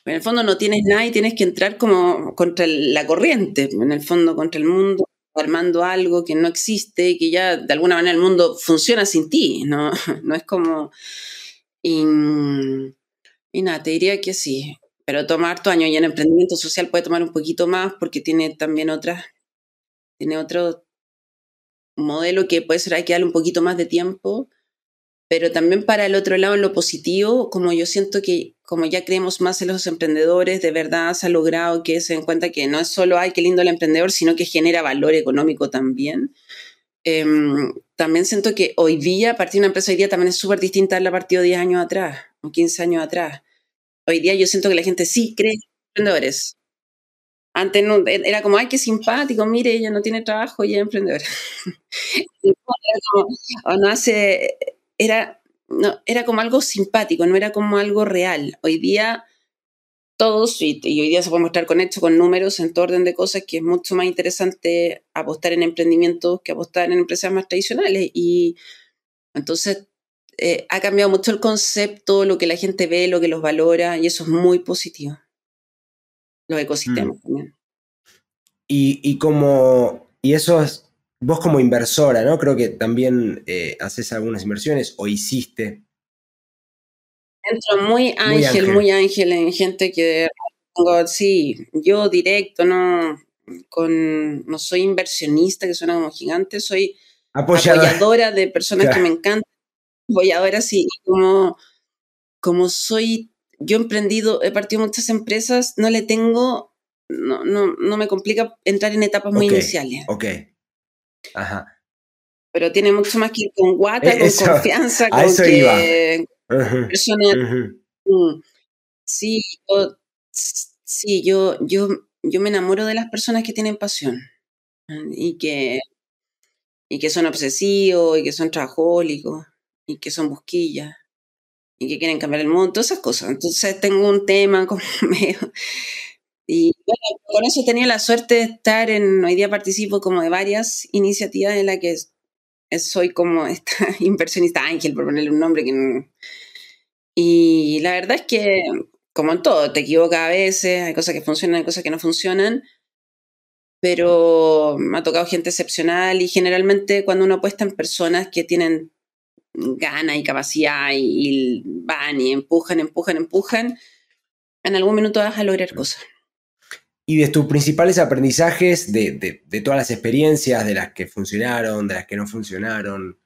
En el fondo no tienes nada y tienes que entrar como contra la corriente, en el fondo contra el mundo, armando algo que no existe y que ya de alguna manera el mundo funciona sin ti, ¿no? *laughs* No es como... Y, nada, te diría que sí, pero tomar tu año y en emprendimiento social puede tomar un poquito más porque tiene también otras, tiene otro modelo que puede ser hay que darle un poquito más de tiempo pero también para el otro lado, en lo positivo, como yo siento que como ya creemos más en los emprendedores, de verdad se ha logrado que se den cuenta que no es solo, ay, qué lindo el emprendedor, sino que genera valor económico también. Em, también siento que hoy día, partir de una empresa hoy día también es súper distinta a la partida 10 años atrás o 15 años atrás. Hoy día yo siento que la gente sí cree en emprendedores. Antes no, e, era como, ay, qué simpático, mire, ella no tiene trabajo y es emprendedora. *laughs* o no hace era, no, era como algo simpático, no era como algo real. Hoy día todos, y, hoy día se puede mostrar con hechos, con números, en todo orden de cosas, que es mucho más interesante apostar en emprendimientos que apostar en empresas más tradicionales. Y entonces eh, ha cambiado mucho el concepto, lo que la gente ve, lo que los valora, y eso es muy positivo. Los ecosistemas mm. también. Y, y como, y eso es, vos como inversora, ¿no? Creo que también eh, haces algunas inversiones o hiciste. Entro muy ángel, muy ángel, en gente que sí, yo directo, no, con, no soy inversionista, que suena como gigante, soy apoyadora, de personas que me encantan, apoyadora, sí, como, como soy, yo he emprendido, he partido muchas empresas, no le tengo, no, no, no me complica entrar en etapas muy iniciales. Ok. Ajá. Pero tiene mucho más que ir con guata, con confianza, con que mm. Sí, yo, sí yo, yo, yo me enamoro de las personas que tienen pasión y que, y que son obsesivos y que son trabajólicos y que son busquillas y que quieren cambiar el mundo, todas esas cosas. Entonces tengo un tema *laughs* como medio bueno, con eso tenido la suerte de estar en, hoy día participo como de varias iniciativas en las que soy como esta *laughs* inversionista ángel, por ponerle un nombre que Y la verdad es que, como en todo, te equivocas a veces, hay cosas que funcionan, hay cosas que no funcionan, pero me ha tocado gente excepcional y generalmente cuando uno apuesta en personas que tienen gana y capacidad y, van y empujan, empujan, empujan, en algún minuto vas a lograr cosas. Y de tus principales aprendizajes, de, de, todas las experiencias, de las que funcionaron, de las que no funcionaron,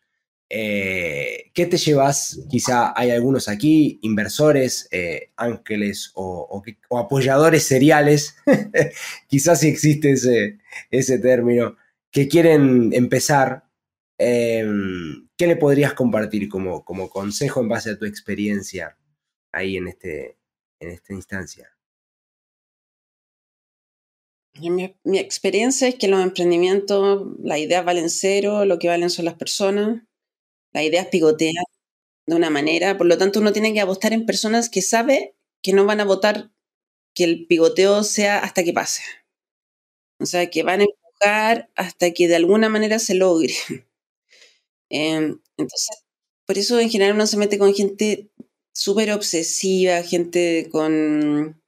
eh, ¿Qué te llevas? Quizá hay algunos aquí, inversores, eh, ángeles o, apoyadores seriales, *laughs* quizás si existe ese, ese, término, que quieren empezar. Em, ¿Qué le podrías compartir como, como, consejo en base a tu experiencia ahí en, este, en esta instancia? Mi, experiencia es que los emprendimientos, las ideas valen cero, lo que valen son las personas la idea es pigotear de una manera, por lo tanto uno tiene que apostar en personas que sabe que no van a votar que el pigoteo sea hasta que pase. O sea, que van a empujar hasta que de alguna manera se logre. *laughs* Em, entonces, por eso en general uno se mete con gente súper obsesiva, gente con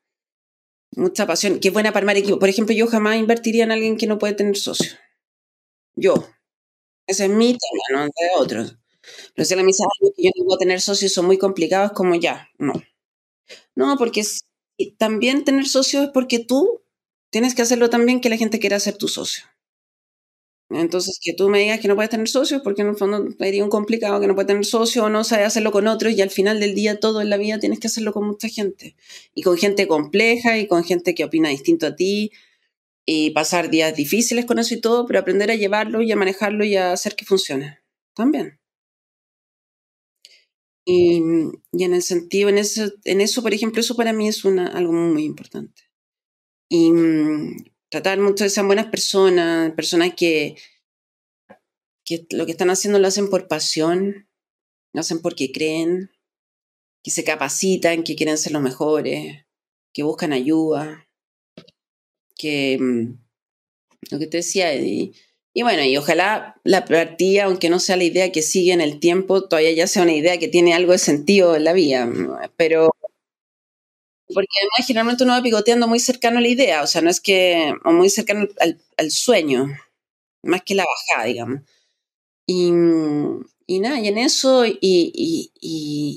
mucha pasión, que es buena para armar equipo. Por ejemplo, yo jamás invertiría en alguien que no puede tener socio. Yo. Ese es mi tema, no de otros. Pero si la misa que yo no puedo tener socios son muy complicados, como ya, no. No, porque también tener socios es porque tú tienes que hacerlo también que la gente quiera ser tu socio. Entonces, que tú me digas que no puedes tener socios, porque en el fondo sería un complicado que no puedes tener socios o no sabes hacerlo con otros, y al final del día, todo en la vida tienes que hacerlo con mucha gente. Y con gente compleja y con gente que opina distinto a ti, y pasar días difíciles con eso y todo, pero aprender a llevarlo y a manejarlo y a hacer que funcione. También. Y, en el sentido, en eso, en eso, por ejemplo, eso para mí es una, algo muy importante. Y tratar mucho de ser buenas personas, personas que, que lo que están haciendo lo hacen por pasión, lo hacen porque creen, que se capacitan, que quieren ser los mejores, que buscan ayuda, que mm, lo que te decía, y, y bueno, y ojalá la partida, aunque no sea la idea que sigue en el tiempo, todavía ya sea una idea que tiene algo de sentido en la vida. Pero. Porque además generalmente uno va picoteando muy cercano a la idea, o sea, no es que. o muy cercano al, sueño, más que la bajada, digamos. Y, y nada, y en eso, y, y,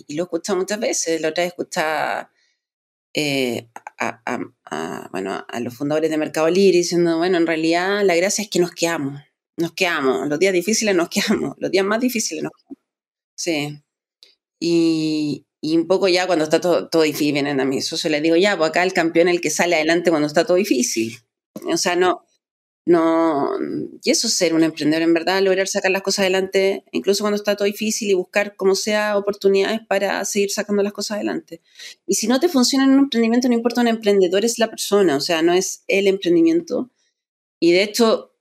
y, lo he escuchado muchas veces, la otra vez escuchaba eh, a, bueno, a los fundadores de Mercado Libre diciendo, bueno, en realidad la gracia es que nos quedamos, nos quedamos, los días difíciles nos *laughs* quedamos, los días más difíciles nos quedamos. Sí. Y, y un poco ya cuando está todo, todo difícil, vienen a mí, se le digo, ya, pues acá el campeón es el que sale adelante cuando está todo difícil. O sea, no, no, y eso es ser un emprendedor, en verdad, lograr sacar las cosas adelante, incluso cuando está todo difícil y buscar como sea oportunidades para seguir sacando las cosas adelante. Y si no te funciona en un emprendimiento, no importa un emprendedor, es la persona, o sea, no es el emprendimiento. Y de hecho,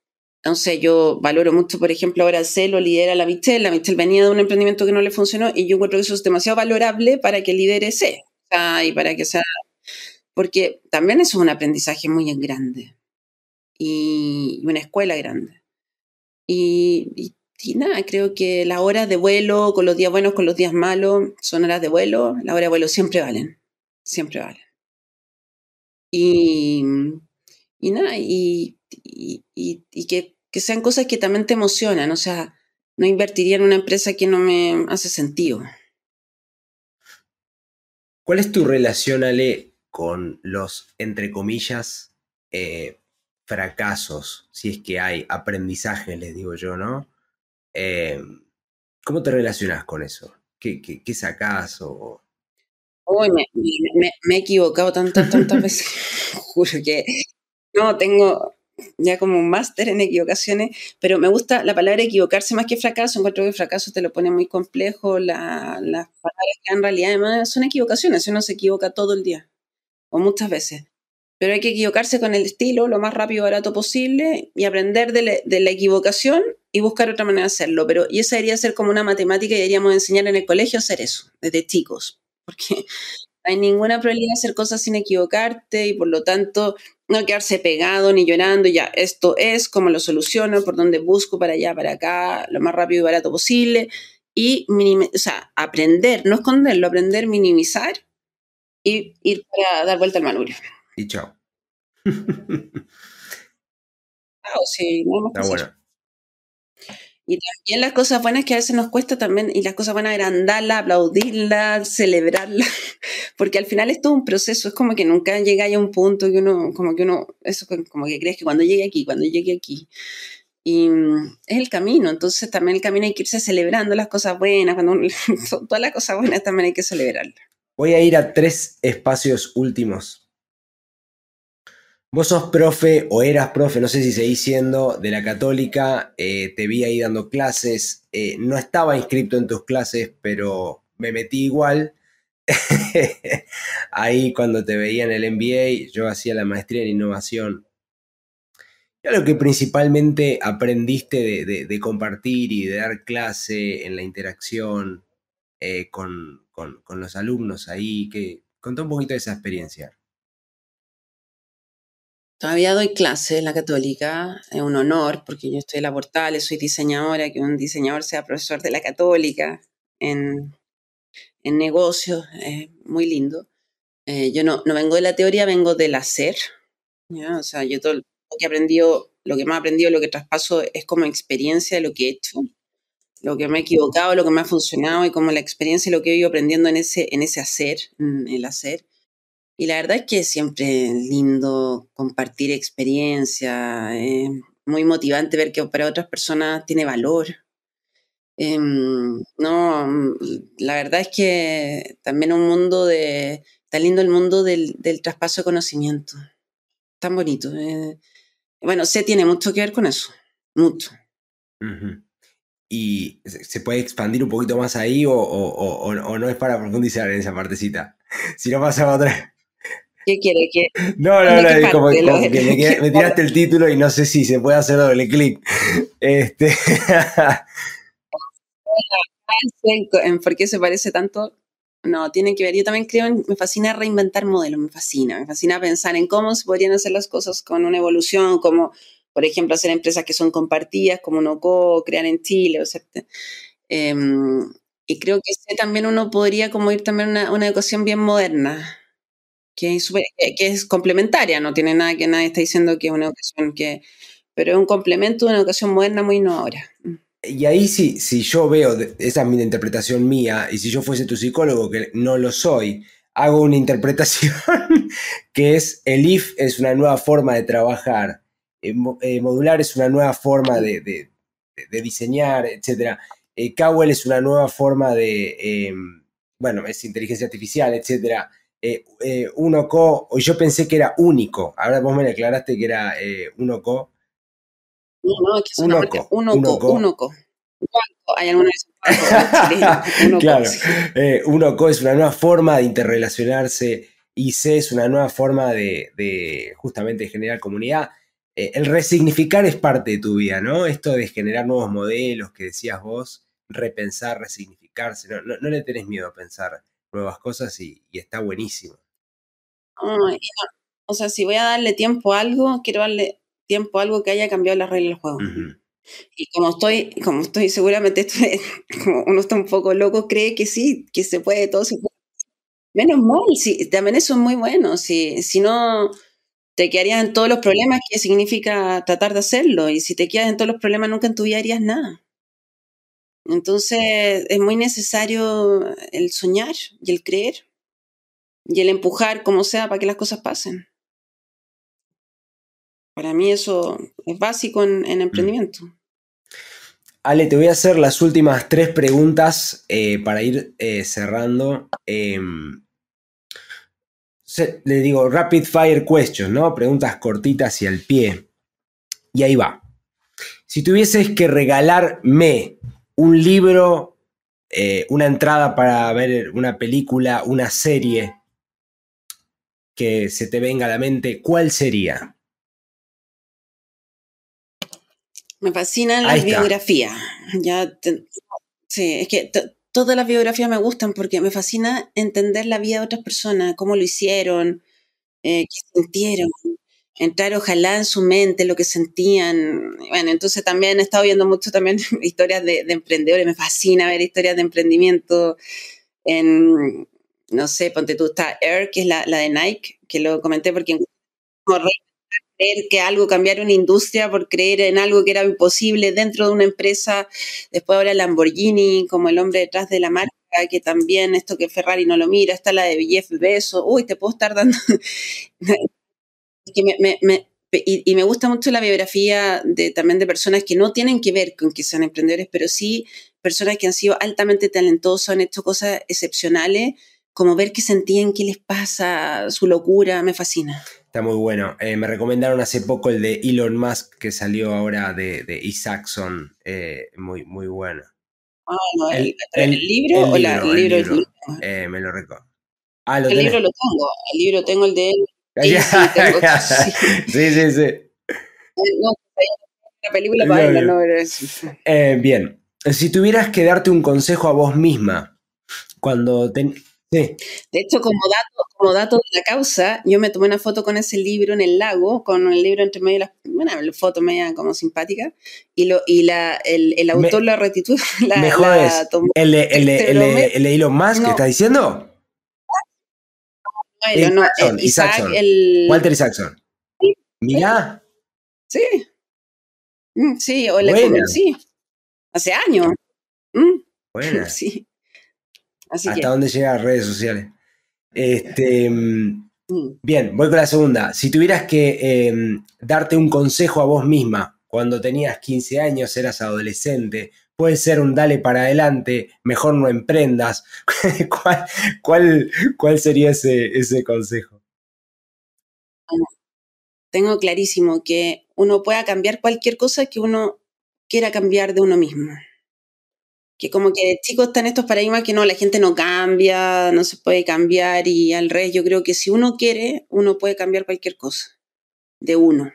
sé, yo valoro mucho, por ejemplo, ahora Celo lidera la Michelle, la Michelle venía de un emprendimiento que no le funcionó y yo encuentro que eso es demasiado valorable para que lidere C, y para que sea, porque también eso es un aprendizaje muy grande y una escuela grande. Y, nada, creo que las horas de vuelo, con los días buenos, con los días malos, son horas de vuelo. Las horas de vuelo siempre valen, siempre valen. Y, y nada, y, y que, que, sean cosas que también te emocionan, o sea, no invertiría en una empresa que no me hace sentido. ¿Cuál es tu relación, Ale, con los, entre comillas, eh, fracasos, si es que hay aprendizaje, les digo yo, ¿no? Eh, ¿Cómo te relacionas con eso? ¿Qué, qué, qué sacás? O... Uy, me, me, he equivocado tantas, tantas veces. *laughs* Juro que no, tengo ya como un máster en equivocaciones, pero me gusta la palabra equivocarse más que fracaso. Encuentro que fracaso te lo pone muy complejo. las palabras que en realidad además son equivocaciones. Uno se equivoca todo el día o muchas veces pero hay que equivocarse con el estilo lo más rápido y barato posible y aprender de, la equivocación y buscar otra manera de hacerlo. Pero, y esa debería ser como una matemática y deberíamos enseñar en el colegio a hacer eso, desde chicos, porque hay ninguna probabilidad de hacer cosas sin equivocarte y por lo tanto no quedarse pegado ni llorando, ya, esto es, cómo lo soluciono, por dónde busco, para allá, para acá, lo más rápido y barato posible. Y o sea, aprender, no esconderlo, aprender, minimizar y ir para dar vuelta al manubrio y chao. sí, Está bueno. Y también las cosas buenas que a veces nos cuesta también, y las cosas buenas agrandarlas, aplaudirlas, celebrarlas, *laughs* porque al final es todo un proceso, es como que nunca llega a un punto que uno, como que uno, eso como que crees que cuando llegue aquí, cuando llegue aquí, y mm, es el camino, entonces también el camino hay que irse celebrando las cosas buenas, cuando *laughs* todas las cosas buenas también hay que celebrarlas. Voy a ir a tres espacios últimos Vos sos profe o eras profe, no sé si seguís siendo de la católica, eh, te vi ahí dando clases, eh, no estaba inscrito en tus clases, pero me metí igual. *laughs* ahí cuando te veía en el MBA, yo hacía la maestría en innovación. ¿Qué lo que principalmente aprendiste de, compartir y de dar clase en la interacción eh, con, los alumnos ahí? Que, un poquito de esa experiencia. Todavía doy clases en la católica, es un honor porque yo estoy en la Portales, soy diseñadora, que un diseñador sea profesor de la católica en, en negocios, es muy lindo. Eh, yo no, no vengo de la teoría, vengo del hacer. O sea, yo todo lo que he aprendido, lo que más he aprendido, lo que traspaso es como experiencia de lo que he hecho, lo que me he equivocado, lo que me ha funcionado y como la experiencia y lo que he ido aprendiendo en ese, en ese hacer, en el hacer. Y la verdad es que siempre lindo compartir experiencia, es muy motivante ver que para otras personas tiene valor. Em, no, mm, la verdad es que también un mundo de, está lindo el mundo del, traspaso de conocimiento, tan bonito. Eh. bueno, se tiene mucho que ver con eso, mucho. ¿Y se puede expandir un poquito más ahí o, o, no es para profundizar en esa partecita? *laughs* Si no pasa a otra. ¿Qué quiere? que No, no, no, como, que me, *laughs* tiraste el título y no sé si se puede hacer doble clic. Este. *laughs* ¿Por qué se parece tanto? No, tiene que ver. Yo también creo, me fascina reinventar modelos, me fascina. Me fascina pensar en cómo se podrían hacer las cosas con una evolución, como, por ejemplo, hacer empresas que son compartidas, como Noco, crear en Chile, o sea, em, y creo que también uno podría como ir también a una, una educación bien moderna, que es, que es complementaria, no tiene nada que nadie está diciendo que es una educación que, pero es un complemento de una educación moderna muy innovadora. Mm. Y ahí sí, si yo veo, esa es mi interpretación mía, y si yo fuese tu psicólogo, que no lo soy, hago una *laughs* interpretación que es el IF es una nueva forma de trabajar, eh, eh, modular es una nueva forma de, de, diseñar, etc. Eh, es una nueva forma de, em, bueno, es inteligencia artificial, etc eh, eh, uno co, yo pensé que era único. Ahora vos me aclaraste que era eh, uno co. No, no, es que es uno co, uno co, *laughs* uno co. Hay algunos Claro, eh, es una nueva forma de interrelacionarse y C es una nueva forma de, de justamente generar comunidad. Eh, el resignificar es parte de tu vida, ¿no? Esto de generar nuevos modelos que decías vos, repensar, resignificarse, no, no, no le tenés miedo a pensar nuevas cosas y, está buenísimo. o sea, si voy a darle tiempo a algo, quiero darle tiempo a algo que haya cambiado la regla del juego. Y como estoy, como estoy seguramente, *laughs* como uno está un poco loco, cree que sí, que se puede, todo se puede. Menos mal, sí, también eso es muy bueno. Si, si no, te quedarías en todos los problemas, ¿qué significa tratar de hacerlo? Y si te quedas en todos los problemas, nunca en tu vida harías nada. Entonces es muy necesario el soñar y el creer y el empujar como sea para que las cosas pasen. Para mí eso es básico en, mm. emprendimiento. Ale, te voy a hacer las últimas tres preguntas eh, para ir eh, cerrando. Em, le digo rapid fire questions, ¿no? Preguntas cortitas y al pie. Y ahí va. Si tuvieses que regalarme un libro, eh, una entrada para ver una película, una serie que se te venga a la mente, ¿cuál sería? Me fascinan las biografías. Ya sí, es que todas las biografías me gustan porque me fascina entender la vida de otras personas, cómo lo hicieron, eh, qué sintieron entrar ojalá en su mente lo que sentían. Bueno, entonces también he estado viendo mucho también *laughs* historias de, emprendedores, me fascina ver historias de emprendimiento en, no sé, ponte tú, está Air, que es la, de Nike, que lo comenté porque creer que algo cambiar una industria, por creer en algo que era imposible dentro de una empresa. Después ahora Lamborghini, como el hombre detrás de la marca, que también esto que Ferrari no lo mira, está la de Jeff Bezos. Uy, te puedo estar dando... *laughs* y, me gusta mucho la biografía de, también de personas que no tienen que ver con que sean emprendedores, pero sí personas que han sido altamente talentosas, han hecho cosas excepcionales, como ver qué sentían, qué les pasa, su locura, me fascina. Está muy bueno. Eh, me recomendaron hace poco el de Elon Musk que salió ahora de, de Isaacson. Eh, muy, muy bueno. Ah, no, el, libro o la, el libro? Eh, me lo recuerdo. Ah, el libro lo tengo. El libro tengo el de él. *laughs* sí, sí, sí, No, la película para no, eh, bien, si tuvieras que darte un consejo a vos misma, cuando te... Sí. De hecho, como dato, como dato de la causa, yo me tomé una foto con ese libro en el lago, con el libro entre medio de las, bueno, la foto media como simpática, y, lo, y la, el, el autor retituló. La, mejor *laughs* la tomó, ¿El, el, el, el, el, Elon Musk que está diciendo? No, Isaac, el... Walter Isaacson. Sí. Mirá. Sí. Mm, sí, o le sí. Hace años. Mm. Buena. *laughs* Sí. ¿Hasta dónde llegan las redes sociales? Este, mm, Bien, voy con la segunda. Si tuvieras que em, darte un consejo a vos misma cuando tenías 15 años, eras adolescente, puede ser un dale para adelante, mejor no emprendas. *laughs* ¿Cuál, cuál, sería ese, ese consejo? Tengo clarísimo que uno pueda cambiar cualquier cosa que uno quiera cambiar de uno mismo. Que como que chicos están estos paradigmas que no, la gente no cambia, no se puede cambiar y al revés, yo creo que si uno quiere, uno puede cambiar cualquier cosa de uno.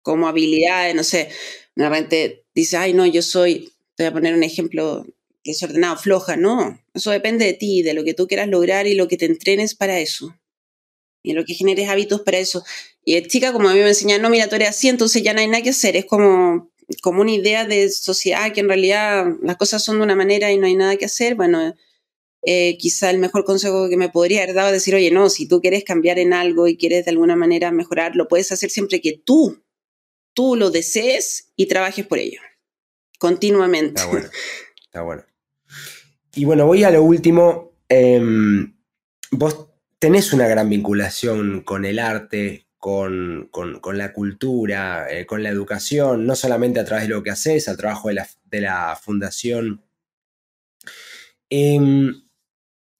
Como habilidades, no sé, de repente dice, ay no, yo soy voy a poner un ejemplo desordenado, floja, no. Eso depende de ti, de lo que tú quieras lograr y lo que te entrenes para eso. Y lo que generes hábitos para eso. Y es chica, como a mí me enseñan, no, mira, tú eres así, entonces ya no hay nada que hacer. Es como, como una idea de sociedad que en realidad las cosas son de una manera y no hay nada que hacer. Bueno, eh, quizá el mejor consejo que me podría haber dado es decir, oye, no, si tú quieres cambiar en algo y quieres de alguna manera mejorar, lo puedes hacer siempre que tú, tú lo desees y trabajes por ello continuamente. Está bueno, está bueno. Y bueno, voy a lo último. Em, vos tenés una gran vinculación con el arte, con, la cultura, eh, con la educación, no solamente a través de lo que haces, al trabajo de la, fundación. Em,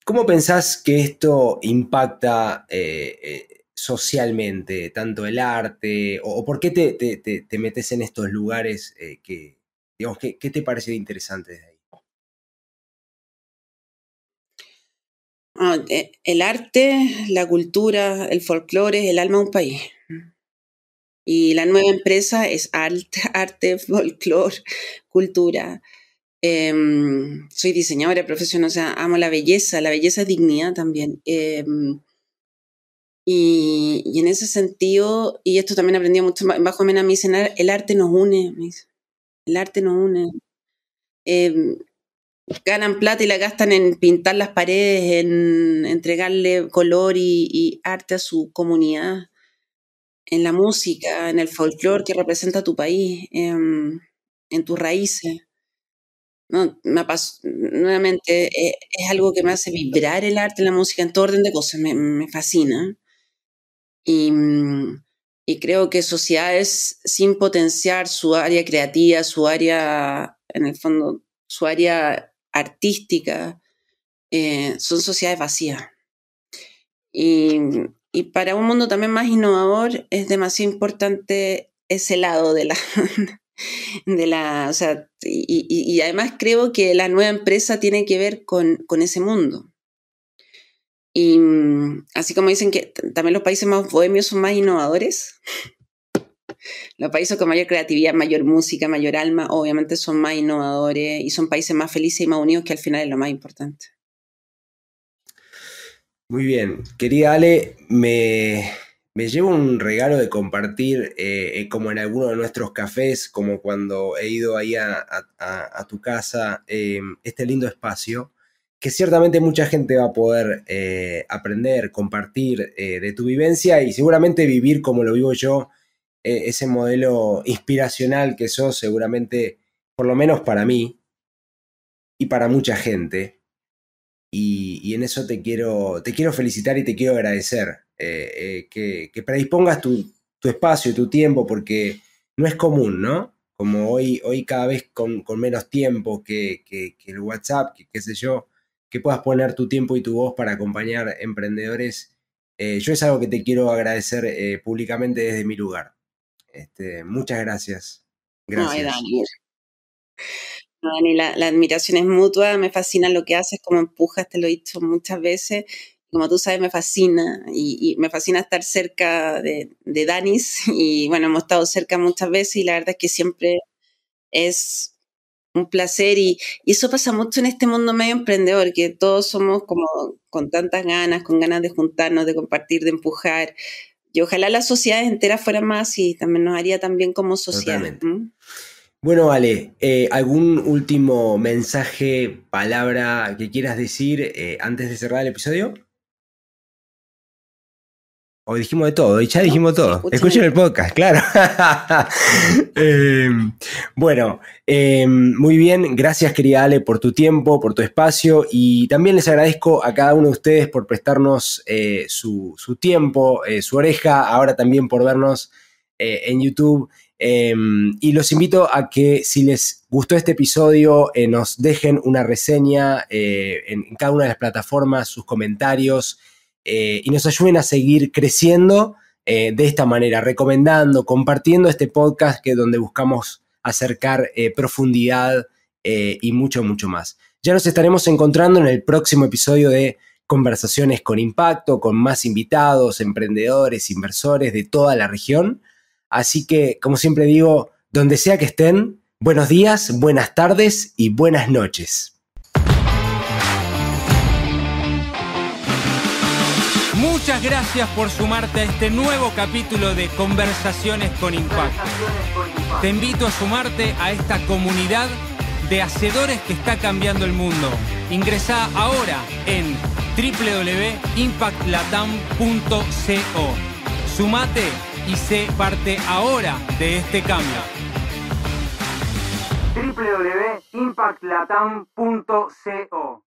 ¿Cómo pensás que esto impacta eh, eh, socialmente, tanto el arte, o, por qué te, te, metes en estos lugares que, ¿qué, te parece interesante de ahí? Ah, eh, el arte, la cultura, el folclore es el alma de un país. Y la nueva empresa es *laughs* arte, folclore, cultura. Em, soy diseñadora profesional, o sea, amo la belleza, la belleza es dignidad también. Em, y, en ese sentido, y esto también aprendí mucho bajo Mena, me dicen, el arte nos une, el arte nos une. Em, ganan plata y la gastan en pintar las paredes, en entregarle color y, arte a su comunidad, en la música, en el folclore que representa tu país, em, en tus raíces. No, me nuevamente eh, es algo que me hace vibrar el arte, la música, en todo orden de cosas, me, me fascina. Y, mm, y creo que sociedades sin potenciar su área creativa, su área, en el fondo, su área artística, eh, son sociedades vacías. Y, para un mundo también más innovador es demasiado importante ese lado de la... *laughs* de la o sea, y, además creo que la nueva empresa tiene que ver con, con ese mundo. Y mm, así como dicen que también los países más bohemios son más innovadores, *laughs* los países con mayor creatividad, mayor música, mayor alma, obviamente son más innovadores y son países más felices y más unidos, que al final es lo más importante. Muy bien, querida Ale, me, llevo un regalo de compartir, eh, eh, como en alguno de nuestros cafés, como cuando he ido ahí a, tu casa, eh, este lindo espacio que ciertamente mucha gente va a poder eh, aprender, compartir eh, de tu vivencia y seguramente vivir como lo vivo yo e, ese modelo inspiracional que sos seguramente, por lo menos para mí y para mucha gente. Y, en eso te quiero, te quiero felicitar y te quiero agradecer eh, eh, que, predispongas tu, tu espacio, tu tiempo, porque no es común, ¿no? Como hoy, hoy cada vez con, menos tiempo que, que, el WhatsApp, que qué sé yo, que puedas poner tu tiempo y tu voz para acompañar emprendedores. Eh, yo es algo que te quiero agradecer públicamente desde mi lugar. Este, muchas gracias. Gracias. Dani, la, admiración es mutua, me fascina lo que haces, como empujas, te lo he dicho muchas veces. Como tú sabes, me fascina y, me fascina estar cerca de, de, Danis *laughs* y bueno, hemos estado cerca muchas veces y la verdad es que siempre es un placer y, y eso pasa mucho en este mundo medio emprendedor, que todos somos como con tantas ganas, con ganas de juntarnos, de compartir, de empujar. Y ojalá la sociedad entera fuera más y también nos haría también como sociedad. Bueno, Ale, eh, ¿algún último mensaje, palabra que quieras decir eh, antes de cerrar el episodio? Hoy dijimos de todo, y ya dijimos todo. Escuchen el podcast, claro. *laughs* Em, bueno, em, muy bien. Gracias, querida Ale, por tu tiempo, por tu espacio. Y también les agradezco a cada uno de ustedes por prestarnos eh, su, su, tiempo, su oreja, ahora también por vernos en YouTube. Em, y los invito a que si les gustó este episodio, eh, nos dejen una reseña eh, en, cada una de las plataformas, sus comentarios, eh, y nos ayuden a seguir creciendo de esta manera, recomendando, compartiendo este podcast que donde buscamos acercar profundidad y mucho, mucho más. Ya nos estaremos encontrando en el próximo episodio de Conversaciones con Impacto, con más invitados, emprendedores, inversores de toda la región. Así que, como siempre digo, donde sea que estén, buenos días, buenas tardes y buenas noches. Muchas gracias por sumarte a este nuevo capítulo de Conversaciones con Impacto. Te invito a sumarte a esta comunidad de hacedores que está cambiando el mundo. Ingresa ahora en www.impactlatam.co. Sumate y sé parte ahora de este cambio. www.impactlatam.co